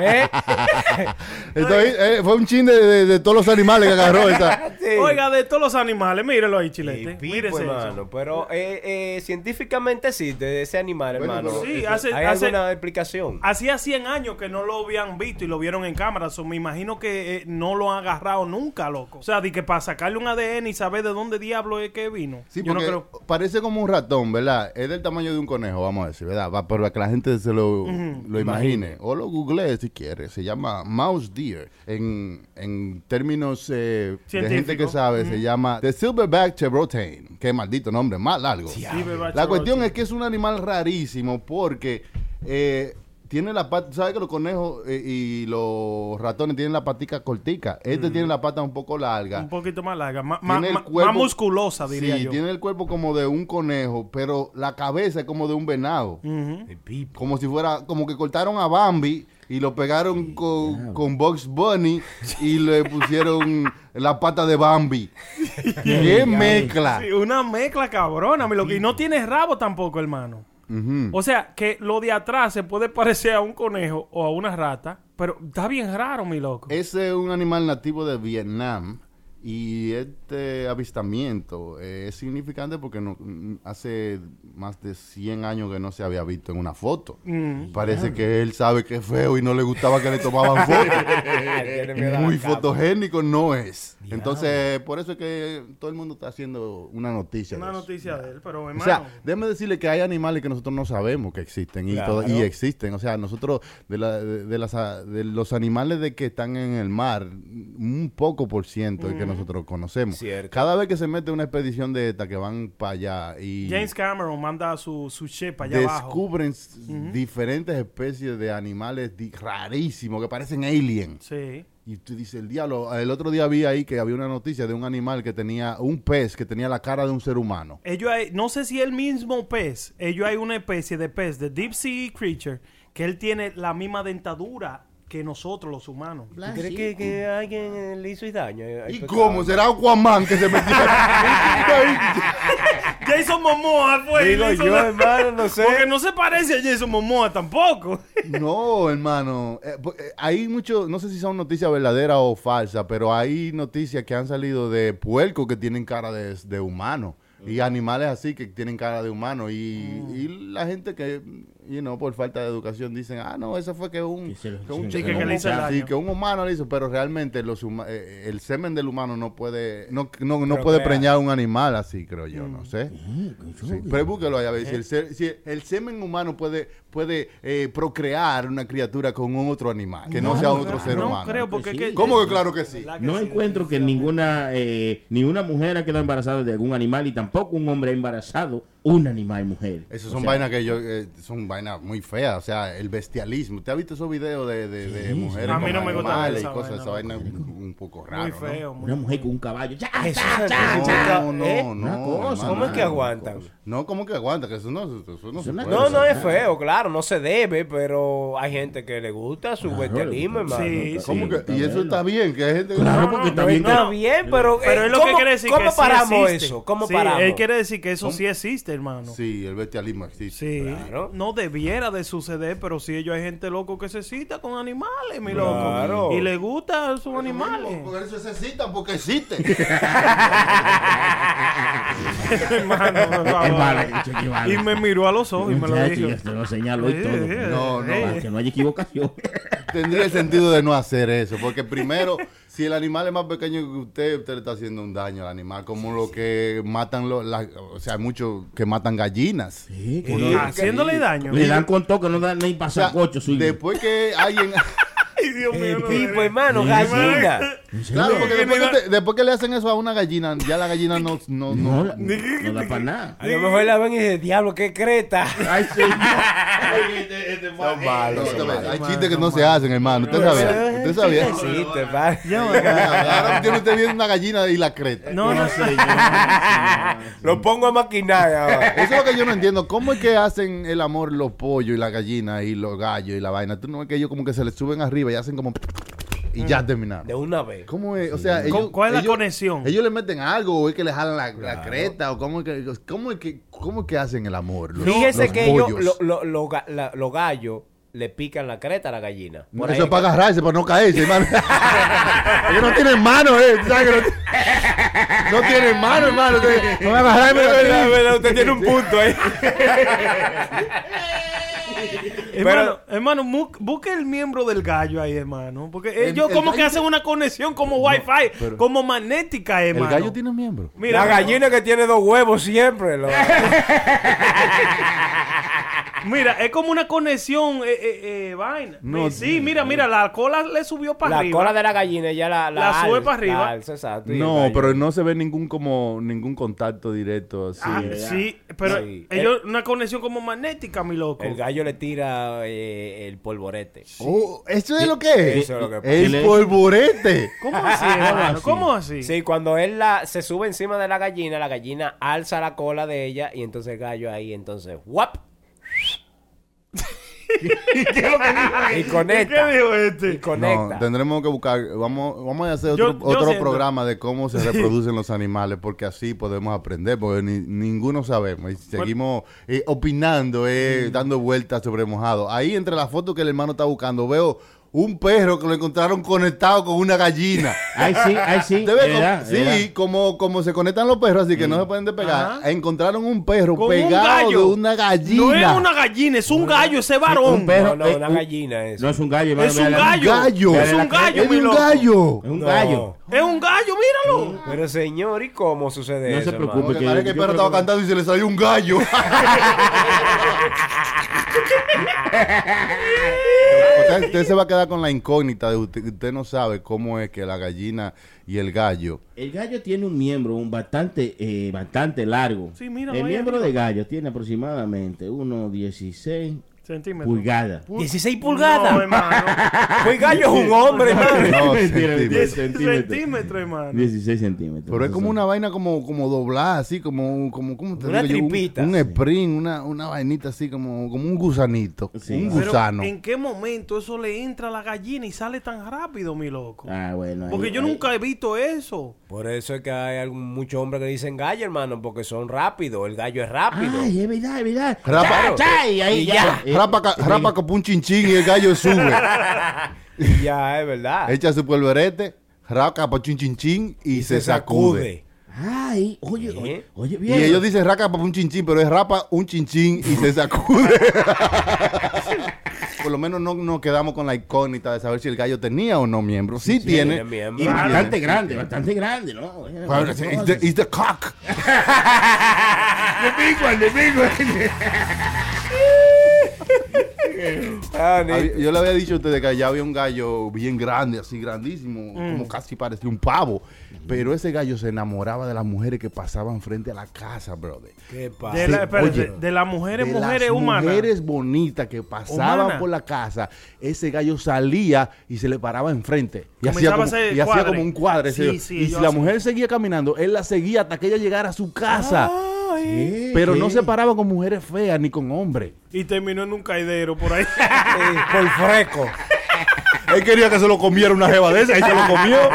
¿Eh? Entonces, eh, fue un chin de, de- de todos los animales que agarró esa. Sí. Oiga, de todos los animales, mírelo ahí, Y chilete. pipo, Mírese eso. hermano. Pero eh, eh, científicamente sí, de ese animal, Bueno, hermano. pero Sí, hace, ¿Hay hace- alguna explicación? hacía 100 años que no lo habían visto y lo vieron en cámara. So, me imagino que eh, no lo han agarrado nunca, loco. O sea, de que para sacarle un ADN y saber de dónde diablo es que vino. Sí, Yo no porque creo. parece como un ratón, ¿verdad? Es del tamaño de un conejo, vamos a decir, ¿verdad? Va, para que la gente se lo, lo imagine. O lo googlee si quiere. Se llama mouse deer. En, en términos eh, de gente que sabe, se llama the silverback chevrotain. Qué maldito nombre, más largo. La cuestión es que es un animal rarísimo porque... eh, tiene la pata, ¿sabes que los conejos eh, y los ratones tienen la patica cortica? Este tiene la pata un poco larga. Un poquito más larga, más, Tiene el más- cuerpo- más musculosa, diría sí, yo. tiene el cuerpo como de un conejo, pero la cabeza es como de un venado. Como si fuera, como que cortaron a Bambi y lo pegaron con, con Bugs Bunny y le pusieron la pata de Bambi. ¡Qué mezcla! Sí, una mezcla cabrona. Y no tiene rabo tampoco, hermano. O sea, que lo de atrás se puede parecer a un conejo o a una rata, pero está bien raro, mi loco. Ese es un animal nativo de Vietnam y este avistamiento eh, es significante porque no- mm, hace más de 100 años que no se había visto en una foto. Mm. Parece que él sabe que es feo y no le gustaba que le tomaban fotos. Muy fotogénico no es. Entonces, por eso es que todo el mundo está haciendo una noticia. Una noticia de él, pero O hermano. sea, déjeme decirle que hay animales que nosotros no sabemos que existen y, Claro. todo- y existen. O sea, nosotros de, la- de, de las, de los animales de que están en el mar, un poco por ciento es que nosotros conocemos. Cierto. Cada vez que se mete una expedición de esta que van para allá y James Cameron manda su, su ship allá abajo. descubren s- diferentes especies de animales rarísimos que parecen aliens. Sí. Y tú dices, el diablo, el otro día vi ahí que había una noticia de un animal que tenía, un pez que tenía la cara de un ser humano. Ellos hay, no sé si el mismo pez, ellos hay una especie de pez, de deep sea creature, que él tiene la misma dentadura que nosotros los humanos. ¿Tú crees que, que alguien eh, le hizo daño? Hay ¿Y pecado. cómo? ¿Será Aquaman que se metió? Jason Momoa fue. Digo yo, la- hermano, no sé. Porque no se parece a Jason Momoa tampoco. No, hermano. Eh, eh, hay mucho, no sé si son noticias verdaderas o falsas, pero hay noticias que han salido de puercos que tienen cara de, de humano. Y animales así que tienen cara de humano. Y, y la gente que, you know, por falta de educación dicen, ah, no, eso fue que un, Que que un, sí, que- que le hizo el sí, que un humano le hizo, pero realmente los huma- eh, el semen del humano no puede, no, no, no puede preñar un animal así, creo yo, no sé. Eh, Sí, pero búsquelo ahí a ver si el, ser- si el semen humano puede, puede eh, procrear una criatura con un otro animal, que no, sea otro ser no humano. creo, porque Sí. que- ¿Cómo que claro que sí? No sí, encuentro que ninguna eh, ni una mujer ha quedado embarazada de algún animal y tampoco un hombre embarazado un animal mujer. Esas O son sea, vainas que yo, eh, son vainas muy feas, o sea, el bestialismo. ¿Usted ha visto esos videos de, de, de mujeres sí. A mí con no me gusta y esa cosas? vaina, Esa vaina es un, poco raro, Muy ¿no? feo. muy Una mujer con un caballo. ¡Ya, Eso ya, ya, No, no, ¿Eh? no. Cosa, ¿Cómo es que no. aguantan? No, ¿cómo que aguanta? Que eso no, eso no se puede. No, no es feo, claro, no se debe, pero hay gente que le gusta su Claro, bestialismo, hermano. Sí, ¿Cómo Sí, que? Y eso está bien, que hay gente que... Claro, No, porque no, está no, bien. Está No. bien, pero, Pero eh, es lo que ¿cómo- quiere decir ¿cómo que sí paramos eso? ¿Cómo paramos? Él quiere decir que eso sí existe, hermano. Sí, el bestialismo existe. Sí, Claro. no debiera de suceder, pero si ellos hay gente loco que se cita con animales, mi Claro. loco. Y le gustan sus animales. Por eso se citan, porque existe. Hermano. Y me miró a los ojos y me lo dijo. lo y todo. No, no. que no haya equivocación. Tendría el sentido de no hacer eso, porque primero, si el animal es más pequeño que usted, usted le está haciendo un daño al animal, como lo que matan, los, la- o sea, hay muchos que matan gallinas. Sí, Uno- no- Haciéndole daño. Le dan con todo que no dan ni O sea, pasacocho suyo. después que alguien... Ay, Dios mío. no Tipo, hermano, gallina. Claro, porque que después que, te- después que le hacen eso a una gallina, ya la gallina no... no, No, no- no da para nada. A lo mejor la ven y dicen, diablo, qué creta. Ay, señor. Son malos, no, son hay chistes que no se hacen, hermano. ¿Usted sabía? ¿Usted sabía? Sí, te va. Ahora tiene usted viendo una gallina y la creta. No, no, Lo pongo a maquinar ahora. Eso es lo que yo no entiendo. ¿Cómo es que hacen el amor los pollos y la gallina y los gallos y la vaina? ¿Tú no ves que ellos como que se les suben arriba y hacen como... Y ya terminaron. De una vez. ¿Cómo es? O sea, ¿Cómo- ellos, cuál es la ellos- conexión? Ellos le meten algo o es que le jalan la, la creta o cómo es que, cómo es que, cómo es que hacen el amor. los- Fíjese los que ellos, pollos? lo- lo- los gallos, le pican la creta a la gallina. Por eso es para agarrarse, para no caerse, hermano. ellos no tienen mano, eh. ¿tú sabes que no, no tienen mano, hermano. Ustedes- No me agarrarme. Usted tiene un punto ahí. Hermano, hermano, mu- busque el miembro del gallo ahí, hermano. Porque El- ellos el como que hacen una conexión como wifi, pero- como magnética, El hermano. gallo tiene un miembro. Mira, la gallina que tiene dos huevos siempre. lo- Mira, es como una conexión, eh, eh, eh, vaina. No, sí, mira, mira, la cola le subió para la arriba. cola de la gallina ya la, La sube para arriba. la alza, exacto, el No, pero no se ve ningún como ningún contacto directo así. Ah, sí, pero Sí. ellos, una conexión como magnética, mi loco. El gallo le tira era eh, el polvorete. Oh, ¿Eso es lo que es? Eso es lo que pasa. El polvorete. ¿Cómo así, hermano? ¿Cómo así? Sí, cuando él la, se sube encima de la gallina, la gallina alza la cola de ella y entonces el gallo ahí, entonces, ¡guap! Y conecta. ¿Qué dijo este? Y conecta. No, tendremos que buscar, vamos, vamos a hacer otro, yo otro siento- programa de cómo se reproducen los animales, porque así podemos aprender, porque ni- ninguno sabemos. Y seguimos eh, opinando, eh, Mm. dando vueltas sobre mojado. Ahí entre las fotos que el hermano está buscando, veo un perro que lo encontraron conectado con una gallina. Ay, sí, ay, sí, ¿Te ves de cómo- verdad, de sí, verdad. como, como se conectan los perros, así que no se pueden despegar. Ajá. Encontraron un perro Con un pegado gallo. de una gallina. No es una gallina, es un gallo ese varón. un perro. No, no, eh, una un- gallina es. No es un gallo. Es un gallo. gallo. Es un gallo, Es un gallo. Es un No. gallo. Es un gallo, míralo. Pero señor, ¿y cómo sucede No eso? se hermano? preocupe, Porque parece que el perro estaba que- cantando y se le salió un gallo. usted, usted se va a quedar con la incógnita de usted, usted no sabe cómo es que la gallina y el gallo. El gallo tiene un miembro un bastante, eh, bastante largo. Sí, El miembro de gallo tiene aproximadamente 1,16 Centímetros. pulgadas. 16 pulgadas. No, hermano. Pues gallo es un hombre, hermano. No, centímetros. centímetros. Hermano. 16 centímetros. Pero es como una vaina como, como doblada, así como, como ¿cómo te Una digo yo? Un- tripita. Un, sprint, una, una vainita así como, como un gusanito. Sí. Un Pero, gusano. ¿en qué momento eso le entra a la gallina y sale tan rápido, mi loco? Ah, bueno. ahí- Porque yo ahí- nunca he visto eso. Por eso es que hay muchos hombres que dicen gallo, hermano, porque son rápidos. El gallo es rápido. Ay, es verdad, es verdad. Rapa- ahí Y ya. ya. Rapa, rapa como un chinchín y el gallo sube. Y ya, es verdad. Echa su polverete, raca pa' chin chin chin y, se, sacude. Ay, oye, ¿Eh? oye, oye, Y bien. ellos dicen raca pa' un chinchín, pero es rapa un chinchín y se sacude. Por lo menos no nos quedamos con la incógnita de saber si el gallo tenía o no miembro. Sí, tiene. tiene miembro. Y bastante tiene. grande, bastante grande, ¿no? Bueno, Bueno, no, it's, no, it's the, it's the cock. The big one, the big one. Ah, Yo le había dicho a ustedes que allá había un gallo bien grande, así grandísimo, como casi parecía un pavo. Pero ese gallo se enamoraba de las mujeres que pasaban frente a la casa, brother. ¿Qué pasa? De, la, oye, de las mujeres, de mujeres las humanas. mujeres bonitas que pasaban Humana. por la casa, ese gallo salía y se le paraba enfrente. Y hacía Comenzaba como, a hacer y hacía como un cuadre. Sí, sí, y si la mujer seguía caminando, él la seguía hasta que ella llegara a su casa. Sí, Pero sí. no se paraba con mujeres feas ni con hombres. Y terminó en un caidero por ahí. Sí, por fresco. Él quería que se lo comiera una jeva de esa y se lo comió.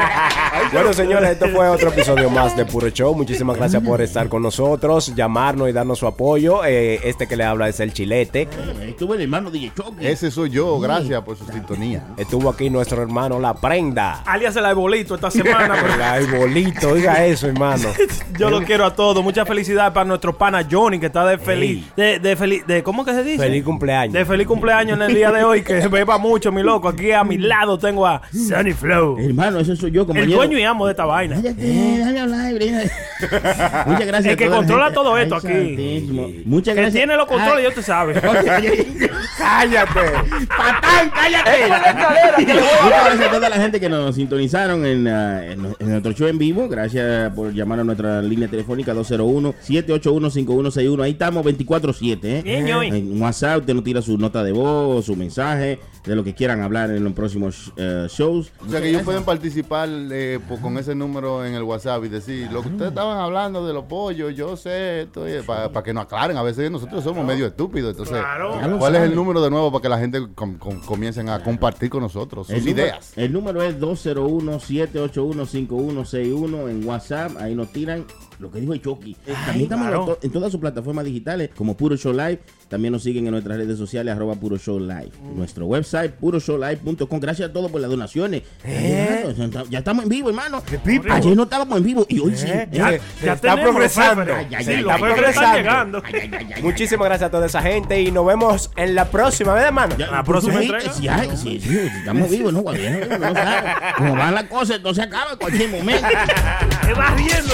Bueno, señores, esto fue otro episodio más de Puro Show. Muchísimas gracias por estar con nosotros, llamarnos y darnos su apoyo. Eh, este que le habla es el Chilete. Ahí Estuvo el hermano DJ Chucky. Ese soy yo, gracias por su sintonía. Estuvo aquí nuestro hermano La Prenda. Alias el arbolito esta semana. pero- El arbolito, oiga eso, hermano. Yo lo quiero a todos. Mucha felicidad para nuestro pana Johnny, que está de feliz. De, de feliz. De, ¿Cómo que se dice? Feliz cumpleaños. De feliz cumpleaños en el día de hoy. Que beba mucho, mi loco. Aquí a mi lado tengo a Sunny Flow. Hermano, ese soy yo, compañero. Dueño y amo de esta vaina. Cállate, déjame hablar, Brina. Muchas gracias. El a que controla gente. todo esto Ay, aquí. Muchas Que gracias. tiene los controles, yo te sabes. ¡Cállate! ¡Patán, cállate! Muchas gracias a toda la gente que nos sintonizaron en, en- en nuestro show en vivo. Gracias por llamar a nuestra línea telefónica 201-781-5161. Ahí estamos 24-7. ¿eh? Bien. En WhatsApp usted nos tira su nota de voz, su mensaje, de lo que quieran hablar en los próximos eh, shows. O sea que ellos pueden participar eh, con ese número en el WhatsApp y decir, lo que ustedes estaban hablando de los pollos, yo sé esto, para que nos aclaren. A veces nosotros somos medio estúpidos. Entonces, Claro. ¿cuál es el número de nuevo para que la gente com- com- comiencen a compartir con nosotros sus El número, ideas? el número es 201-781-5161 en WhatsApp. Ahí nos tiran lo que dijo el Chucky. Eh, También estamos claro. en to- en todas sus plataformas digitales como Puro Show Live. También nos siguen en nuestras redes sociales, arroba Puro Show Live. Nuestro website, puroshowlive.com. Gracias a todos por las donaciones. ¿Eh? Ya, ya estamos en vivo, hermano. Ayer no estábamos en vivo y hoy sí. ¿Eh? Ya, Se- ya se está progresando. Ay, ay, ay, está progresando. Muchísimas gracias a toda esa gente y nos vemos en la próxima, ¿verdad, hermano? Ya, La próxima sí, entrega. Sí, ay, sí, sí, estamos vivos, ¿no? Cómo van las cosas, entonces acaba en cualquier momento. Me vas riendo.